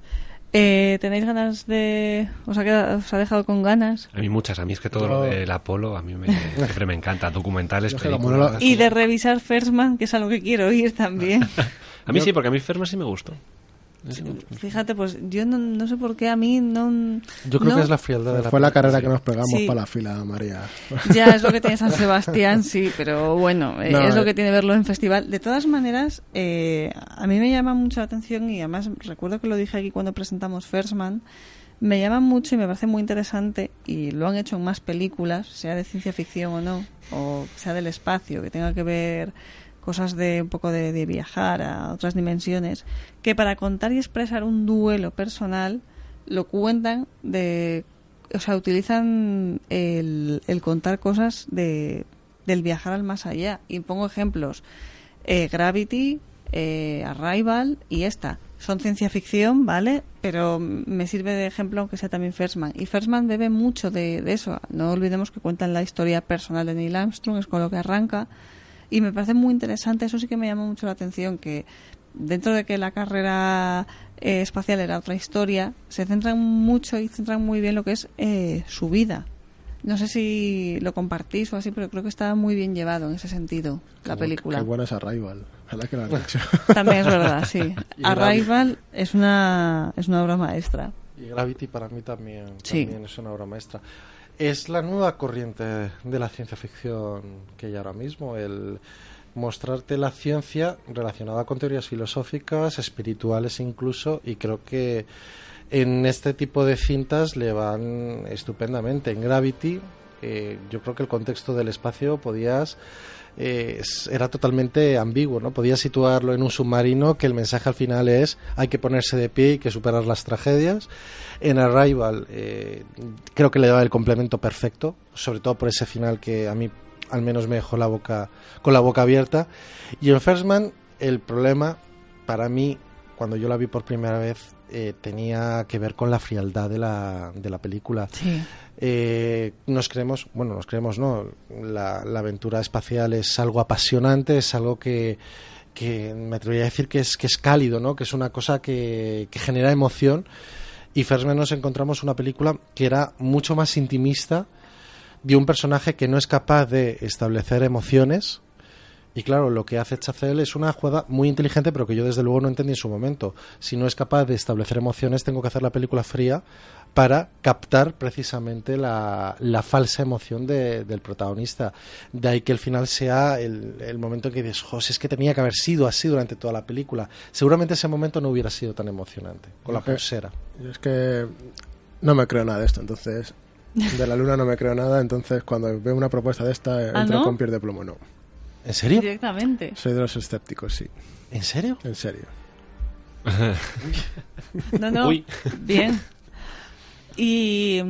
Eh, ¿Tenéis ganas de...? ¿Os ha, quedado- os ha dejado con ganas? A mí muchas, a mí es que todo Yo- lo del Apolo a mí me, siempre me encanta, documentales, películas. Y de revisar First Man, que es algo que quiero oír también. A mí sí, porque a mí Ferma sí me gustó. Fíjate, pues yo no, no sé por qué a mí no... Yo creo no- que es la frialdad de la Fue la carrera sí. que nos pegamos Sí. para la fila, María. Ya es lo que tiene San Sebastián, sí, pero bueno, eh, No, es lo eh. que tiene verlo en festival. De todas maneras, eh, a mí me llama mucho la atención y además recuerdo que lo dije aquí cuando presentamos First Man, me llama mucho y me parece muy interesante y lo han hecho en más películas, sea de ciencia ficción o no, o sea del espacio, que tenga que ver cosas de un poco de, de viajar a otras dimensiones, que para contar y expresar un duelo personal lo cuentan de o sea, utilizan el, el contar cosas de, del viajar al más allá. Y pongo ejemplos. Eh, Gravity, eh, Arrival y esta. Son ciencia ficción, ¿vale? Pero me sirve de ejemplo aunque sea también First Man. Y First Man bebe mucho de, de eso. No olvidemos que cuentan la historia personal de Neil Armstrong, es con lo que arranca. Y me parece muy interesante, eso sí que me llama mucho la atención, que dentro de que la carrera eh, espacial era otra historia, se centran mucho y centran muy bien lo que es eh, su vida. No sé si lo compartís o así, pero creo que está muy bien llevado en ese sentido, la película. Qué buena es Arrival. Ojalá que la has dicho. También es verdad, sí. Arrival es una, es una obra maestra. Y Gravity para mí también, Sí. también es una obra maestra. Es la nueva corriente de la ciencia ficción que hay ahora mismo, el mostrarte la ciencia relacionada con teorías filosóficas, espirituales incluso, y creo que en este tipo de cintas le van estupendamente. En Gravity, eh, yo creo que el contexto del espacio podías eh, era totalmente ambiguo, ¿no? Podías situarlo en un submarino que el mensaje al final es hay que ponerse de pie y que superar las tragedias. En Arrival eh, creo que le daba el complemento perfecto, sobre todo por ese final que a mí al menos me dejó la boca con la boca abierta. Y en First Man el problema para mí cuando yo la vi por primera vez eh, tenía que ver con la frialdad de la, de la película. Sí. Eh, nos creemos, bueno, nos creemos, no, la, la aventura espacial es algo apasionante, es algo que, que me atrevería a decir que es, que es cálido, ¿no? que es una cosa que, que genera emoción. Y First Man nos encontramos una película que era mucho más intimista de un personaje que no es capaz de establecer emociones. Y claro, lo que hace Chazelle es una jugada muy inteligente, pero que yo desde luego no entendí en su momento. Si no es capaz de establecer emociones, tengo que hacer la película fría para captar precisamente la, la falsa emoción de- del protagonista. De ahí que el final sea el, el momento en que dices, José, es que tenía que haber sido así durante toda la película. Seguramente ese momento no hubiera sido tan emocionante, con la pulsera. Yo es que no me creo nada de esto, entonces. De la luna no me creo nada, entonces cuando veo una propuesta de esta, ¿Ah, entro no? con pies de plomo, no. ¿En serio? Directamente. Soy de los escépticos, sí, ¿En serio? en serio. No, no. Uy. Bien. Y.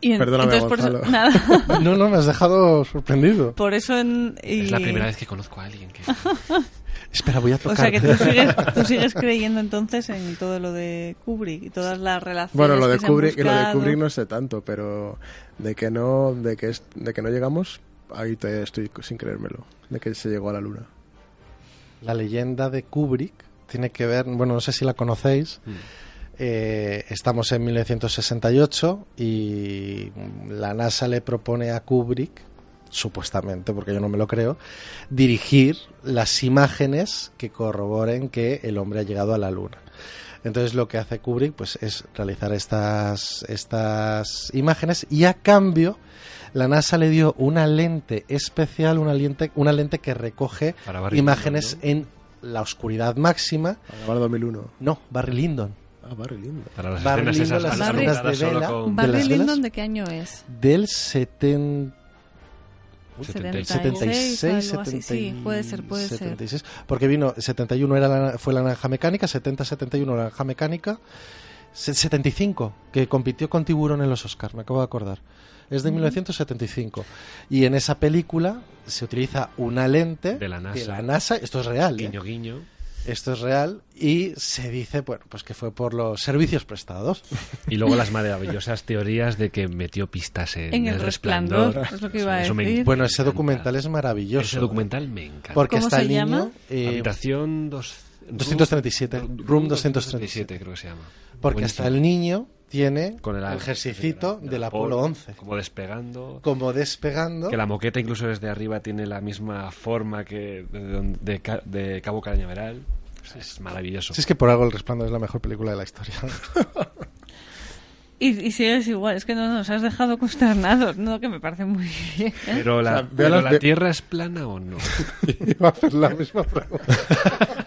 y en- Perdóname, entonces, por eso, nada, No, no, me has dejado sorprendido. por eso en. y- Es la primera vez que conozco a alguien que... Espera, voy a O tocar. sea que tú sigues, tú sigues creyendo entonces en todo lo de Kubrick y todas las relaciones. Bueno, lo de que se han Kubrick, lo de. Kubrick no sé tanto, pero de que no, de que es, de que no llegamos, ahí te estoy sin creérmelo, de que se llegó a la luna. La leyenda de Kubrick tiene que ver, bueno, no sé si la conocéis. Mm. Eh, estamos en 1968 y la NASA le propone a Kubrick, supuestamente, porque yo no me lo creo, dirigir las imágenes que corroboren que el hombre ha llegado a la Luna. Entonces lo que hace Kubrick pues, es realizar estas, estas imágenes y a cambio la NASA le dio una lente especial, una lente, una lente que recoge Para Barry imágenes Lyndon, en la oscuridad máxima. A grabar 2001. No, Barry Lyndon. Ah, Barry Lindo. Para las Barry escenas esas las de vela. con... ¿De Barry las Lyndon? ¿de qué año es? Del 70 76. 76, algo así. Sí, puede ser, puede ser. 76, porque vino 71 era la- fue la naranja mecánica, 70 71 la naranja mecánica, se- 75 que compitió con Tiburón en los Oscars, me acabo de acordar. Es de 1975 y en esa película se utiliza una lente De la NASA. NASA, esto es real, ¿eh? Guiño, guiño. Esto es real y se dice, bueno, pues que fue por los servicios prestados. Y luego las maravillosas teorías de que metió pistas en, En El Resplandor, es lo que iba a Eso me decir. Bueno, ese encanta. documental es maravilloso. Ese documental me encanta. Porque ¿Cómo está se el niño eh, Habitación dos- 237, Room 237, creo que se llama. porque Buenísimo. hasta el niño tiene Con el, el jerseycito del Apolo 11 Como despegando. como despegando Que la moqueta incluso desde arriba tiene la misma forma que de, de Ca- de Cabo Cañaveral. Es maravilloso. si es que por algo el resplandor es la mejor película de la historia Y, y sigues igual, es que no nos has dejado consternados, ¿no? Que me parece muy bien. Pero la, O sea, pero la de- Tierra es plana o no? iba a hacer la misma pregunta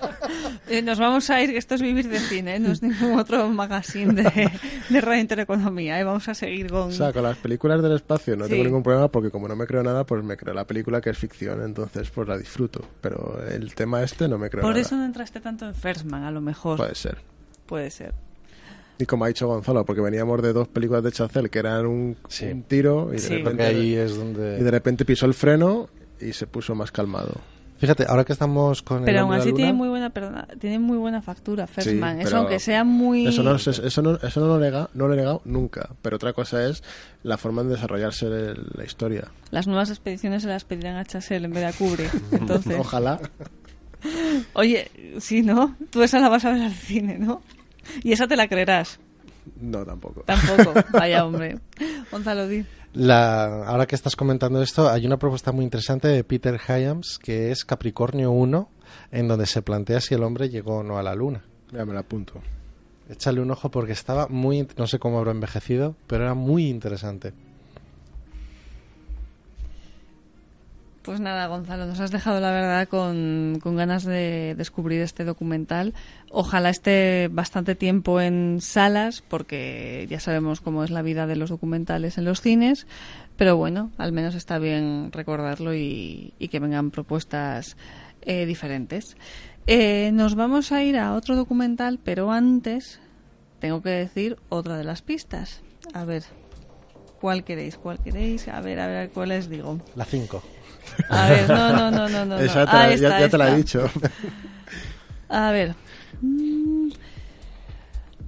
Eh, nos vamos a ir, esto es vivir de cine, ¿eh? no es ningún otro magazine de, de Radio Intereconomía. ¿eh? Vamos a seguir con... O sea, con las películas del espacio no Sí. tengo ningún problema porque como no me creo nada, pues me creo la película que es ficción, entonces pues la disfruto. Pero el tema este no me creo Por nada. eso no entraste tanto en First Man, a lo mejor. Puede ser. Puede ser. Y como ha dicho Gonzalo, porque veníamos de dos películas de Chazelle que eran un, Sí. un tiro y de, Sí. repente, ahí es y de repente pisó el freno y se puso más calmado. Fíjate ahora que estamos con el Pero aún hombre a la así tiene muy buena, perdona, tiene muy buena factura First Sí. Eso pero aunque sea muy... Eso no, es- eso no, eso no lo, he nega- no lo he negado nunca, pero otra cosa es la forma de desarrollarse el- la historia. Las nuevas expediciones se las pedirán a Chasel en vez de a Kubrick. Entonces, Ojalá. oye, sí, ¿no? Tú esa la vas a ver al cine, ¿no? Y esa te la creerás. No, tampoco. Tampoco. Vaya hombre. Gonzalo, di. La, ahora que estás comentando esto hay una propuesta muy interesante de Peter Hyams que es Capricornio 1 en donde se plantea si el hombre llegó o no a la luna Ya me la apunto. échale un ojo porque estaba muy no sé cómo habrá envejecido pero era muy interesante Pues nada, Gonzalo, nos has dejado la verdad con, con, ganas de descubrir este documental. Ojalá esté bastante tiempo en salas, porque ya sabemos cómo es la vida de los documentales en los cines, pero bueno, al menos está bien recordarlo y, que vengan propuestas eh, diferentes. Eh, nos vamos a ir a otro documental, pero antes tengo que decir otra de las pistas. A ver, ¿cuál queréis? ¿Cuál queréis? A ver, a ver, ¿cuál les digo? La 5. A ver, no, no, no, no. no. Esa te la- Ahí ya, te la he dicho. A ver. Mm,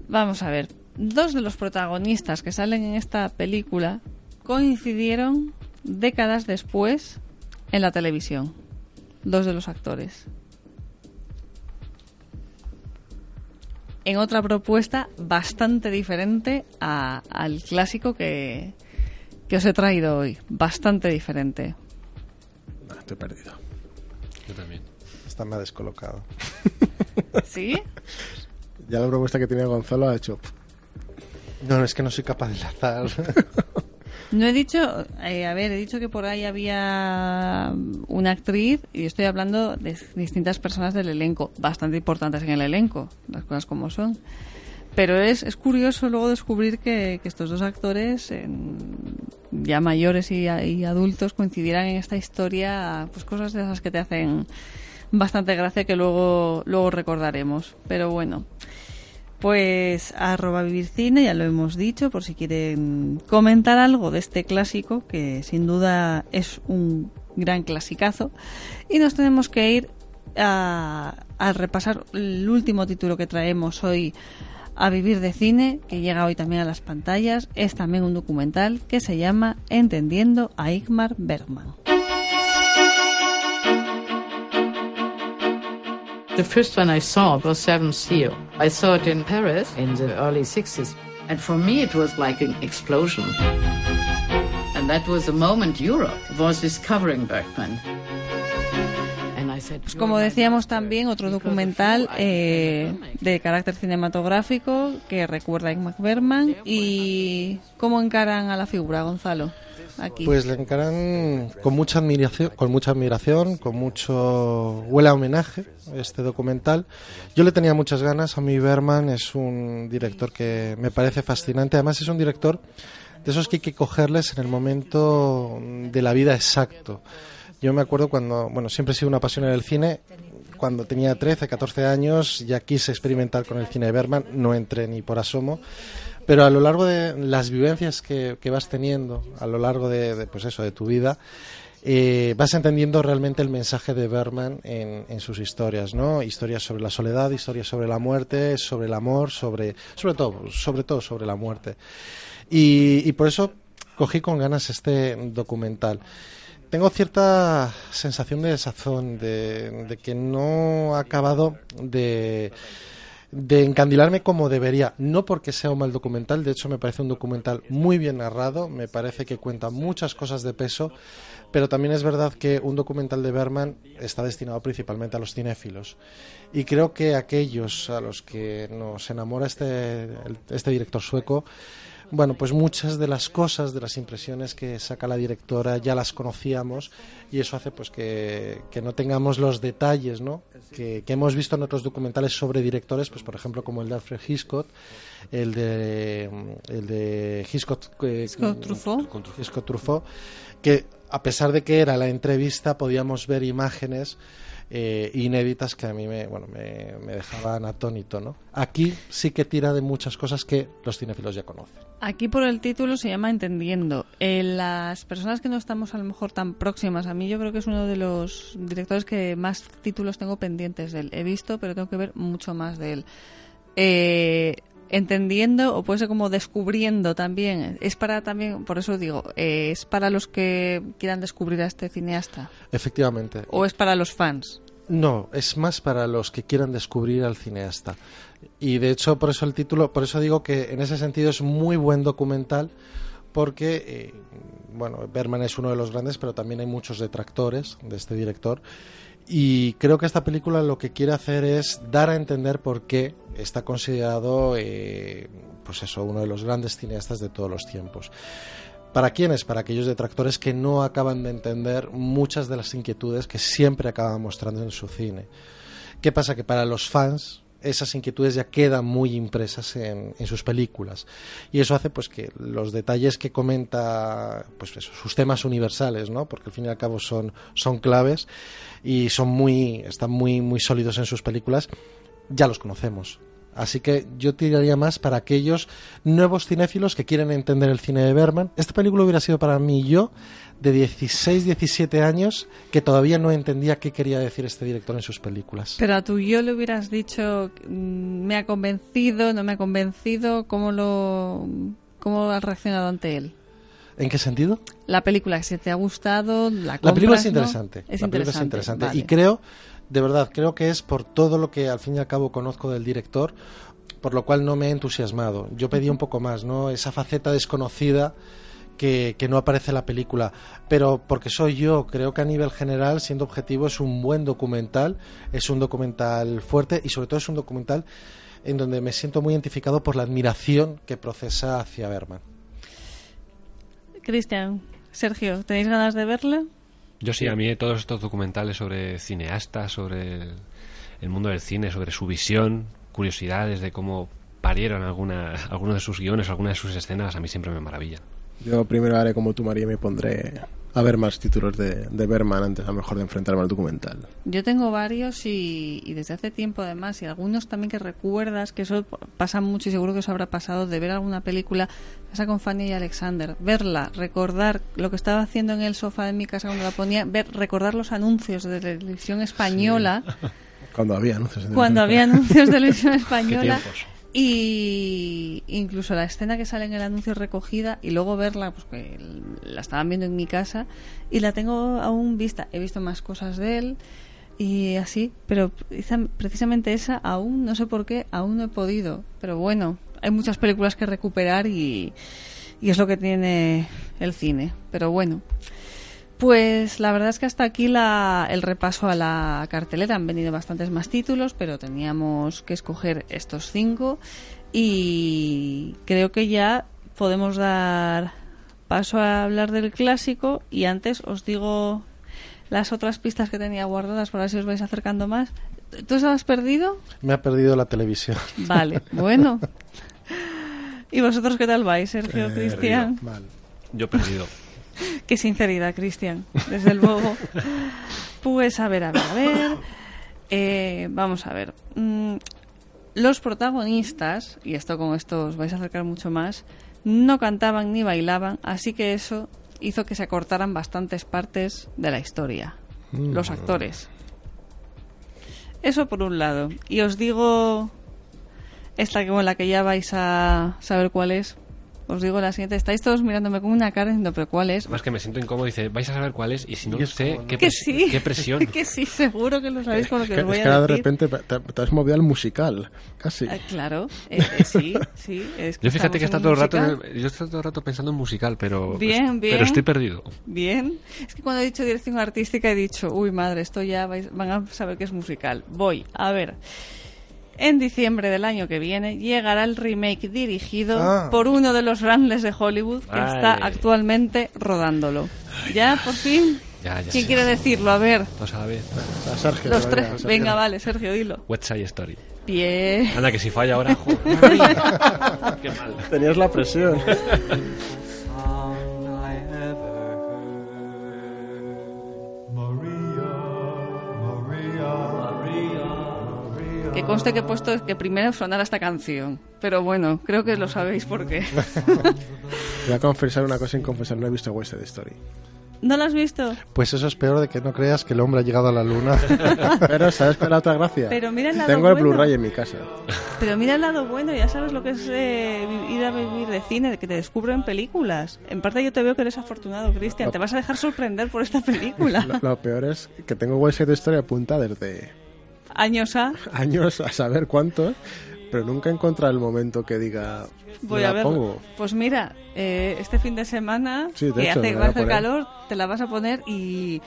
Vamos a ver. Dos de los protagonistas que salen en esta película coincidieron décadas después en la televisión. Dos de los actores. En otra propuesta bastante diferente a- al clásico que, que os he traído hoy. Bastante diferente. No, estoy perdido. Yo también. Está me ha descolocado. ¿Sí? Ya la propuesta que tenía Gonzalo ha hecho. No, no, es que no soy capaz de enlazar. No he dicho, eh, a ver, he dicho que por ahí había una actriz y estoy hablando de distintas personas del elenco, bastante importantes en el elenco, las cosas como son. Pero es, es curioso luego descubrir que, que estos dos actores, en- ya mayores y, y adultos, coincidieran en esta historia, pues cosas de esas que te hacen bastante gracia que luego, luego recordaremos. Pero bueno. Pues arroba vivir cine, ya lo hemos dicho, por si quieren comentar algo de este clásico, que sin duda es un gran clasicazo. Y nos tenemos que ir a, a repasar el último título que traemos hoy a vivir de cine, que llega hoy también a las pantallas. Es también un documental que se llama Entendiendo a Igmar Bergman. The first one I saw was Seven Seal. I saw it in Paris in the early 60s. And for me, it was like an explosion. And that was the moment Europe was discovering Bergman. Pues como decíamos también, otro documental eh, de carácter cinematográfico que recuerda a Ingmar Bergman y cómo encaran a la figura, Gonzalo, aquí. Pues le encaran con mucha admiración, con mucha admiración, con mucho huele a homenaje este documental. Yo le tenía muchas ganas. A mí Berman es un director que me parece fascinante. Además es un director de esos que hay que cogerles en el momento de la vida exacto. Yo me acuerdo cuando, bueno, siempre he sido una apasionada del cine. Cuando tenía 13, 14 años ya quise experimentar con el cine de Berman, no entré ni por asomo. Pero a lo largo de las vivencias que, que vas teniendo a lo largo de, pues eso de tu vida eh, vas entendiendo realmente el mensaje de Berman en, en, sus historias no historias sobre la soledad historias sobre la muerte sobre el amor sobre sobre todo sobre todo sobre la muerte. Y por eso cogí con ganas este documental tengo cierta sensación de desazón de, de que no ha acabado de de encandilarme como debería, no porque sea un mal documental, de hecho me parece un documental muy bien narrado, me parece que cuenta muchas cosas de peso, pero también es verdad que un documental de Berman está destinado principalmente a los cinéfilos. Y creo que aquellos a los que nos enamora este, este director sueco, bueno, pues muchas de las cosas, de las impresiones que saca la directora ya las conocíamos y eso hace pues que, que no tengamos los detalles ¿no? que, que, hemos visto en otros documentales sobre directores, pues por ejemplo como el de Alfred Hitchcock, el de, el de Hitchcock, eh, Hitchcock Truffaut. Hitchcock Truffaut, que a pesar de que era la entrevista podíamos ver imágenes eh, inéditas que a mí me, bueno, me, me, dejaban atónito. ¿no? Aquí sí que tira de muchas cosas que los cinéfilos ya conocen. Aquí por el título se llama Entendiendo. Eh, las personas que no estamos a lo mejor tan próximas a mí, yo creo que es uno de los directores que más títulos tengo pendientes de él. He visto, pero tengo que ver mucho más de él. Eh, entendiendo o puede ser como descubriendo también. Es para también por eso digo eh, es para los que quieran descubrir a este cineasta efectivamente. O es para los fans no es más para los que quieran descubrir al cineasta. Y de hecho por eso el título por eso digo que en ese sentido es muy buen documental porque eh, bueno Berman es uno de los grandes pero también hay muchos detractores de este director y creo que esta película lo que quiere hacer es dar a entender por qué está considerado, eh, pues eso, uno de los grandes cineastas de todos los tiempos. ¿Para quiénes? Para aquellos detractores que no acaban de entender muchas de las inquietudes que siempre acaban mostrando en su cine. ¿Qué pasa? Que para los fans esas inquietudes ya quedan muy impresas en, en sus películas. Y eso hace pues que los detalles que comenta pues sus temas universales no porque al fin y al cabo son son claves y son muy están muy muy sólidos en sus películas. Ya los conocemos Así que yo tiraría más para aquellos nuevos cinéfilos que quieren entender el cine de Berman. Esta película hubiera sido para mí yo de 16, 17 años que todavía no entendía qué quería decir este director en sus películas. Pero a tu yo le hubieras dicho, mm, me ha convencido, no me ha convencido, ¿cómo lo cómo has reaccionado ante él? ¿En qué sentido? La película que se te ha gustado, la compras, La película es ¿no? interesante. Es la película es interesante, interesante. vale. Y creo, de verdad, creo que es por todo lo que al fin y al cabo conozco del director, por lo cual no me he entusiasmado. Yo pedí un poco más, ¿no? Esa faceta desconocida que, que no aparece en la película. Pero porque soy yo, creo que a nivel general, siendo objetivo, es un buen documental, es un documental fuerte y sobre todo es un documental en donde me siento muy identificado por la admiración que procesa hacia Berman. Cristian, Sergio, ¿tenéis ganas de verla? Yo sí, a mí todos estos documentales sobre cineastas, sobre el, el mundo del cine, sobre su visión, curiosidades de cómo parieron alguna, algunos de sus guiones, algunas de sus escenas, a mí siempre me maravillan. Yo primero haré como tú, María, y me pondré a ver más títulos de, de Berman antes, a lo mejor, de enfrentarme al documental. Yo tengo varios y, y desde hace tiempo además, y algunos también que recuerdas, que eso pasa mucho y seguro que eso habrá pasado, de ver alguna película, esa con Fanny y Alexander, verla, recordar lo que estaba haciendo en el sofá de mi casa cuando la ponía, ver, recordar los anuncios de televisión española, Cuando había anuncios cuando había anuncios de televisión ¿Qué española. Y incluso la escena que sale en el anuncio recogida y luego verla, pues que la estaban viendo en mi casa y la tengo aún vista. He visto más cosas de él y así, pero precisamente esa aún, no sé por qué, aún no he podido. Pero bueno, hay muchas películas que recuperar y, y es lo que tiene el cine. Pero bueno. Pues la verdad es que hasta aquí la- el repaso a la cartelera. Han venido bastantes más títulos, pero teníamos que escoger estos cinco. Y creo que ya podemos dar paso a hablar del clásico. Y antes os digo las otras pistas que tenía guardadas para ver si os vais acercando más. ¿Tú estabas perdido? Me ha perdido la televisión. Vale, bueno. ¿Y vosotros qué tal vais, Sergio, Eh, Cristian? Mal. Yo he perdido. Qué sinceridad, Cristian, desde luego. Pues a ver, a ver, a ver. Eh, vamos a ver. Mm, los protagonistas, y esto con esto os vais a acercar mucho más, no cantaban ni bailaban, así que eso hizo que se acortaran bastantes partes de la historia. Los actores. Eso por un lado. Y os digo esta con la que ya vais a saber cuál es. Os digo la siguiente. Estáis todos mirándome con una cara diciendo, pero ¿cuál es? Además que me siento incómodo, dice, vais a saber cuál es y si no lo sé, como, ¿no? qué, que pres- sí. qué presión. que sí, seguro que lo sabéis con lo que Es que, os voy es a que ahora de decir. repente te, te has movido al musical, casi. Ah, claro, eh, eh, sí, sí. es que Yo fíjate que está todo el rato, el- yo estoy todo el rato pensando en musical, pero Bien, bien. pero estoy perdido. Bien. Es que cuando he dicho dirección artística he dicho, uy madre, esto ya vais- van a saber que es musical. Voy, a ver. En diciembre del año que viene llegará el remake dirigido Ah. por uno de los grandes de Hollywood que Ay. está actualmente rodándolo. Ya, por fin. Ya, ya ¿Quién sé. quiere decirlo? A ver, la vez. A Sergio, los tres. vaya. Venga, vale, Sergio, dilo. West Side Story. Bien. Anda, que si falla ahora. Qué mal. Tenías la presión. Que conste que he puesto que primero sonara esta canción. Pero bueno, creo que lo sabéis por qué. Voy a confesar una cosa sin confesar, no he visto West Side Story. ¿No lo has visto? Pues eso es peor de que no creas que el hombre ha llegado a la luna. Pero, ¿sabes cuál es la otra gracia? Pero mira el lado Tengo el bueno. Blu-ray en mi casa. Pero mira el lado bueno, ya sabes lo que es eh, ir a vivir de cine, de que te descubren películas. En parte yo te veo que eres afortunado, Cristian. Te vas a dejar sorprender por esta película. Lo, lo peor es que tengo West Side Story apuntada desde Años A, años a saber cuántos, pero nunca he encontrado el momento que diga voy a ver. pongo. Pues mira, eh, este fin de semana, Sí, de que hecho, hace va a hacer calor, te la vas a poner y,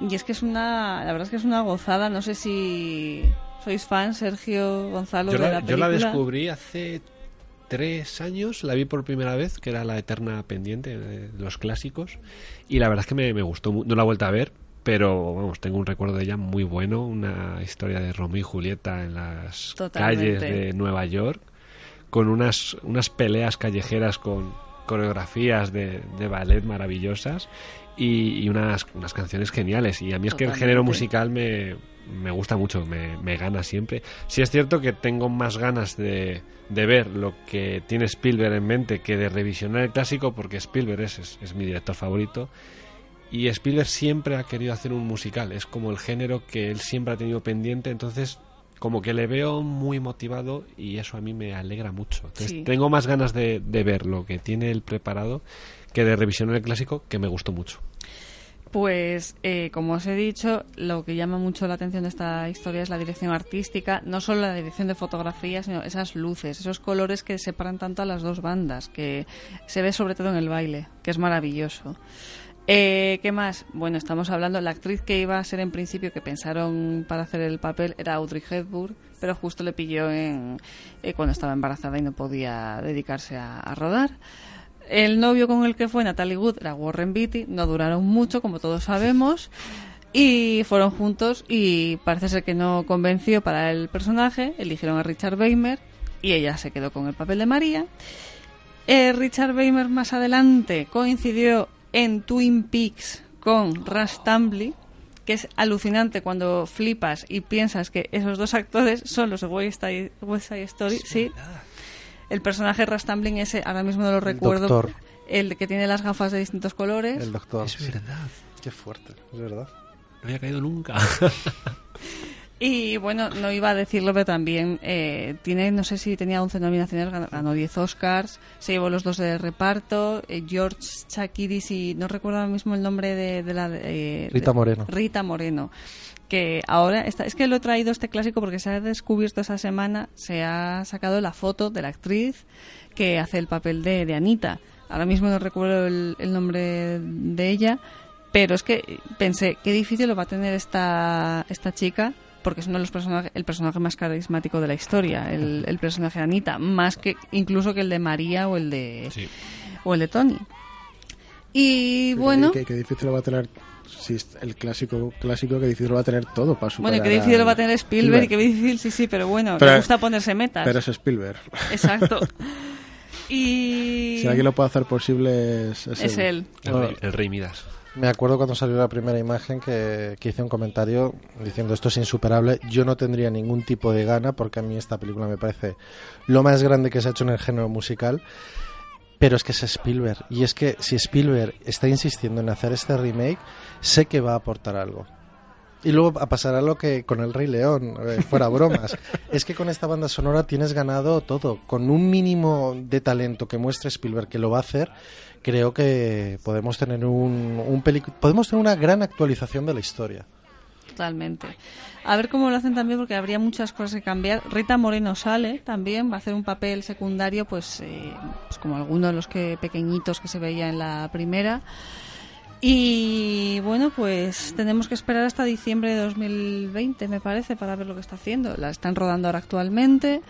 y es que es una, la verdad es que es una gozada. No sé si sois fan, Sergio Gonzalo, Yo de la, la yo la descubrí hace tres años la vi por primera vez, que era la eterna pendiente de los clásicos. Y la verdad es que me, me gustó. mu- No la he vuelto a ver, pero vamos, tengo un recuerdo de ella muy bueno. Una historia de Romeo y Julieta en las Totalmente. calles de Nueva York, con unas, unas peleas callejeras con coreografías de, de ballet maravillosas y, y unas, unas canciones geniales. Y a mí es que el género musical me, me gusta mucho, me, me gana siempre. Sí es cierto que tengo más ganas de, de ver lo que tiene Spielberg en mente que de revisionar el clásico, porque Spielberg es, es, es mi director favorito. Y Spielberg siempre ha querido hacer un musical, es como el género que él siempre ha tenido pendiente, entonces como que le veo muy motivado y eso a mí me alegra mucho. Entonces, Sí. tengo más ganas de, de ver lo que tiene él preparado que de revisionar el clásico, que me gustó mucho. Pues, eh, como os he dicho, lo que llama mucho la atención de esta historia es la dirección artística, no solo la dirección de fotografía, sino esas luces, esos colores que separan tanto a las dos bandas, que se ve sobre todo en el baile, que es maravilloso. Eh, ¿Qué más? Bueno, estamos hablando, la actriz que iba a ser en principio, que pensaron para hacer el papel, era Audrey Hepburn, pero justo le pilló en, eh, cuando estaba embarazada y no podía dedicarse a, rodar. El novio con el que fue Natalie Wood era Warren Beatty, no duraron mucho, como todos sabemos, y fueron juntos y parece ser que no convenció para el personaje, eligieron a Richard Weimer y ella se quedó con el papel de María. Eh, Richard Weimer más adelante coincidió en Twin Peaks con Russ Tambly, que es alucinante cuando flipas y piensas que esos dos actores son los de West Side, West Side Story. Sí, el personaje Russ Tambling ese, ahora mismo no lo recuerdo. doctor. El que tiene las gafas de distintos colores. El doctor. Es verdad, Qué fuerte, es verdad. no había caído nunca. Y bueno, no iba a decirlo, pero también eh, tiene, no sé si tenía 11 nominaciones, ganó, ganó 10 Oscars, se llevó los dos de reparto, eh, George Chakiris y no recuerdo ahora mismo el nombre de, de la... eh, Rita de- Moreno. Rita Moreno. Que ahora está, es que lo he traído este clásico porque se ha descubierto esa semana, se ha sacado la foto de la actriz que hace el papel de, de Anita. Ahora mismo no recuerdo el, el nombre de ella, pero es que pensé, qué difícil lo va a tener esta, esta chica, porque es uno de los personajes, el personaje más carismático de la historia, el, el personaje de Anita, más que incluso que el de María o el de, Sí. o el de Tony. Y bueno, Que, que difícil lo va a tener. Si es el clásico, clásico, que difícil lo va a tener todo para superar. bueno, qué difícil lo va a tener Spielberg, y qué difícil, sí, sí, pero bueno, Pero- le gusta ponerse metas. Pero es Spielberg. Exacto. Y... Si alguien lo puede hacer posible es, es es él. él. El, rey, el rey Midas. Me acuerdo cuando salió la primera imagen que, que hice un comentario diciendo esto es insuperable. Yo no tendría ningún tipo de gana porque a mí esta película me parece lo más grande que se ha hecho en el género musical. Pero es que es Spielberg. Y es que si Spielberg está insistiendo en hacer este remake, sé que va a aportar algo. Y luego pasará lo que con el Rey León, eh, fuera bromas. es que con esta banda sonora tienes ganado todo. Con un mínimo de talento que muestre Spielberg que lo va a hacer, creo que podemos tener un, un podemos tener una gran actualización de la historia. Totalmente. A ver cómo lo hacen también, porque habría muchas cosas que cambiar. Rita Moreno sale también, va a hacer un papel secundario, pues, eh, pues como alguno de los que pequeñitos que se veía en la primera. Y bueno, pues tenemos que esperar hasta diciembre de 2020, me parece, para ver lo que está haciendo. La están rodando ahora actualmente.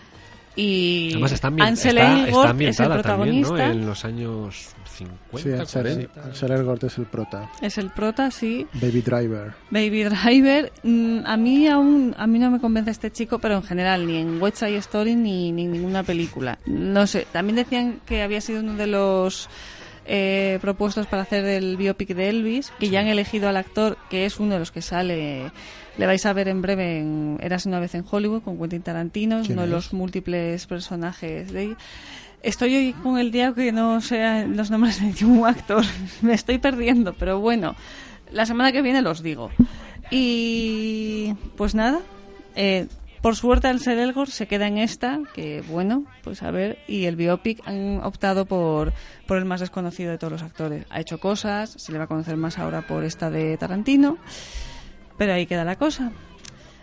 Y Además está, ambien- Ansel está- Elgort está es el ambientada también, ¿no? protagonista. En los años 50, Sí, Ansel, 40. Ansel Elgort es el prota. Es el prota, sí. Baby Driver. Baby Driver, mm, a mí aún a mí no me convence este chico, pero en general ni en West Side Story ni, ni en ninguna película. No sé, también decían que había sido uno de los eh, propuestos para hacer el biopic de Elvis, que ya han elegido al actor que es uno de los que sale, le vais a ver en breve en Eras una vez en Hollywood con Quentin Tarantino, es ¿Quién uno de los múltiples personajes de Estoy hoy con el día que no sé los nombres de ningún actor. Me estoy perdiendo, pero bueno. La semana que viene los digo. Y pues nada. eh, por suerte Ansel Elgort se queda en esta, que bueno, pues a ver. Y el biopic han optado por, por el más desconocido de todos los actores. Ha hecho cosas, se le va a conocer más ahora por esta de Tarantino. Pero ahí queda la cosa.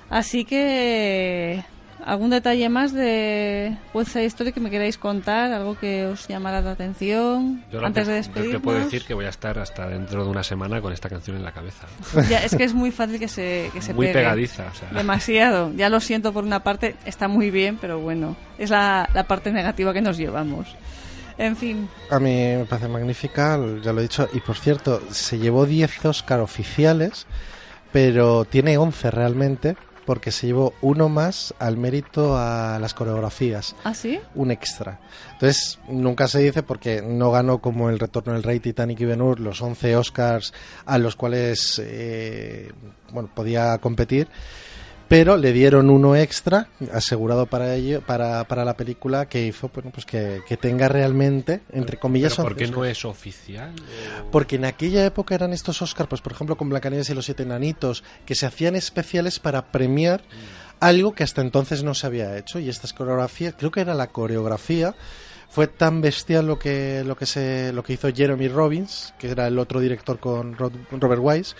Así que ¿algún detalle más de West Side Story que me queráis contar? ¿Algo que os llamara la atención Yo lo antes que- de yo te despedirnos? puedo decir que voy a estar hasta dentro de una semana con esta canción en la cabeza. Ya, es que es muy fácil que se, que se Muy pegue. pegadiza, o sea. Demasiado. Ya lo siento por una parte, está muy bien, pero bueno, es la, la parte negativa que nos llevamos. En fin, A mí me parece magnífica, ya lo he dicho. Y por cierto, se llevó 10 Oscar oficiales, pero tiene 11 realmente, porque se llevó uno más al mérito a las coreografías. ¿ah, sí? un extra. Entonces, nunca se dice porque no ganó como el Retorno del Rey, Titanic y Ben Hur los 11 Oscars a los cuales eh, bueno, podía competir, pero le dieron uno extra asegurado para ello para, para la película que hizo bueno, pues que, que tenga realmente, entre comillas, ¿Pero ¿Por 11 qué no es oficial? Porque en aquella época eran estos Oscars, pues por ejemplo con Blancanieves y los siete enanitos, que se hacían especiales para premiar algo que hasta entonces no se había hecho. Y estas coreografías, creo que era la coreografía, fue tan bestial lo que, lo que, se, lo que hizo Jeremy Robbins, que era el otro director con Robert Wise,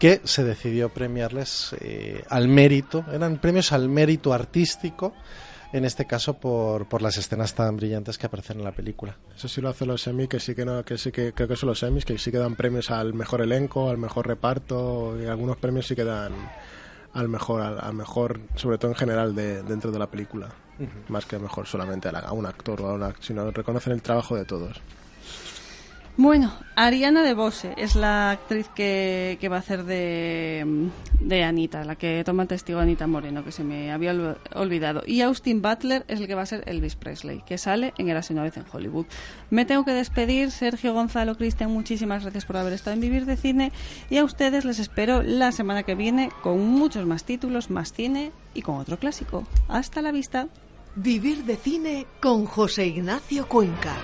que se decidió premiarles eh, al mérito, eran premios al mérito artístico, en este caso por, por las escenas tan brillantes que aparecen en la película. Eso sí lo hacen los semis, que sí que no, que sí que creo que son los semis, que sí que dan premios al mejor elenco, al mejor reparto, y algunos premios sí que dan al mejor, al, al mejor, sobre todo en general de, dentro de la película, más que mejor solamente a, la- a un actor o a una, sino reconocen el trabajo de todos. Bueno, Ariana de Bose es la actriz que, que va a hacer de, de Anita, la que toma testigo a Anita Moreno, que se me había ol- olvidado. Y Austin Butler es el que va a ser Elvis Presley, que sale en Érase una vez en Hollywood. Me tengo que despedir. Sergio Gonzalo, Cristian, muchísimas gracias por haber estado en Vivir de Cine. Y a ustedes les espero la semana que viene con muchos más títulos, más cine y con otro clásico. Hasta la vista. Vivir de cine con José Ignacio Cuenca.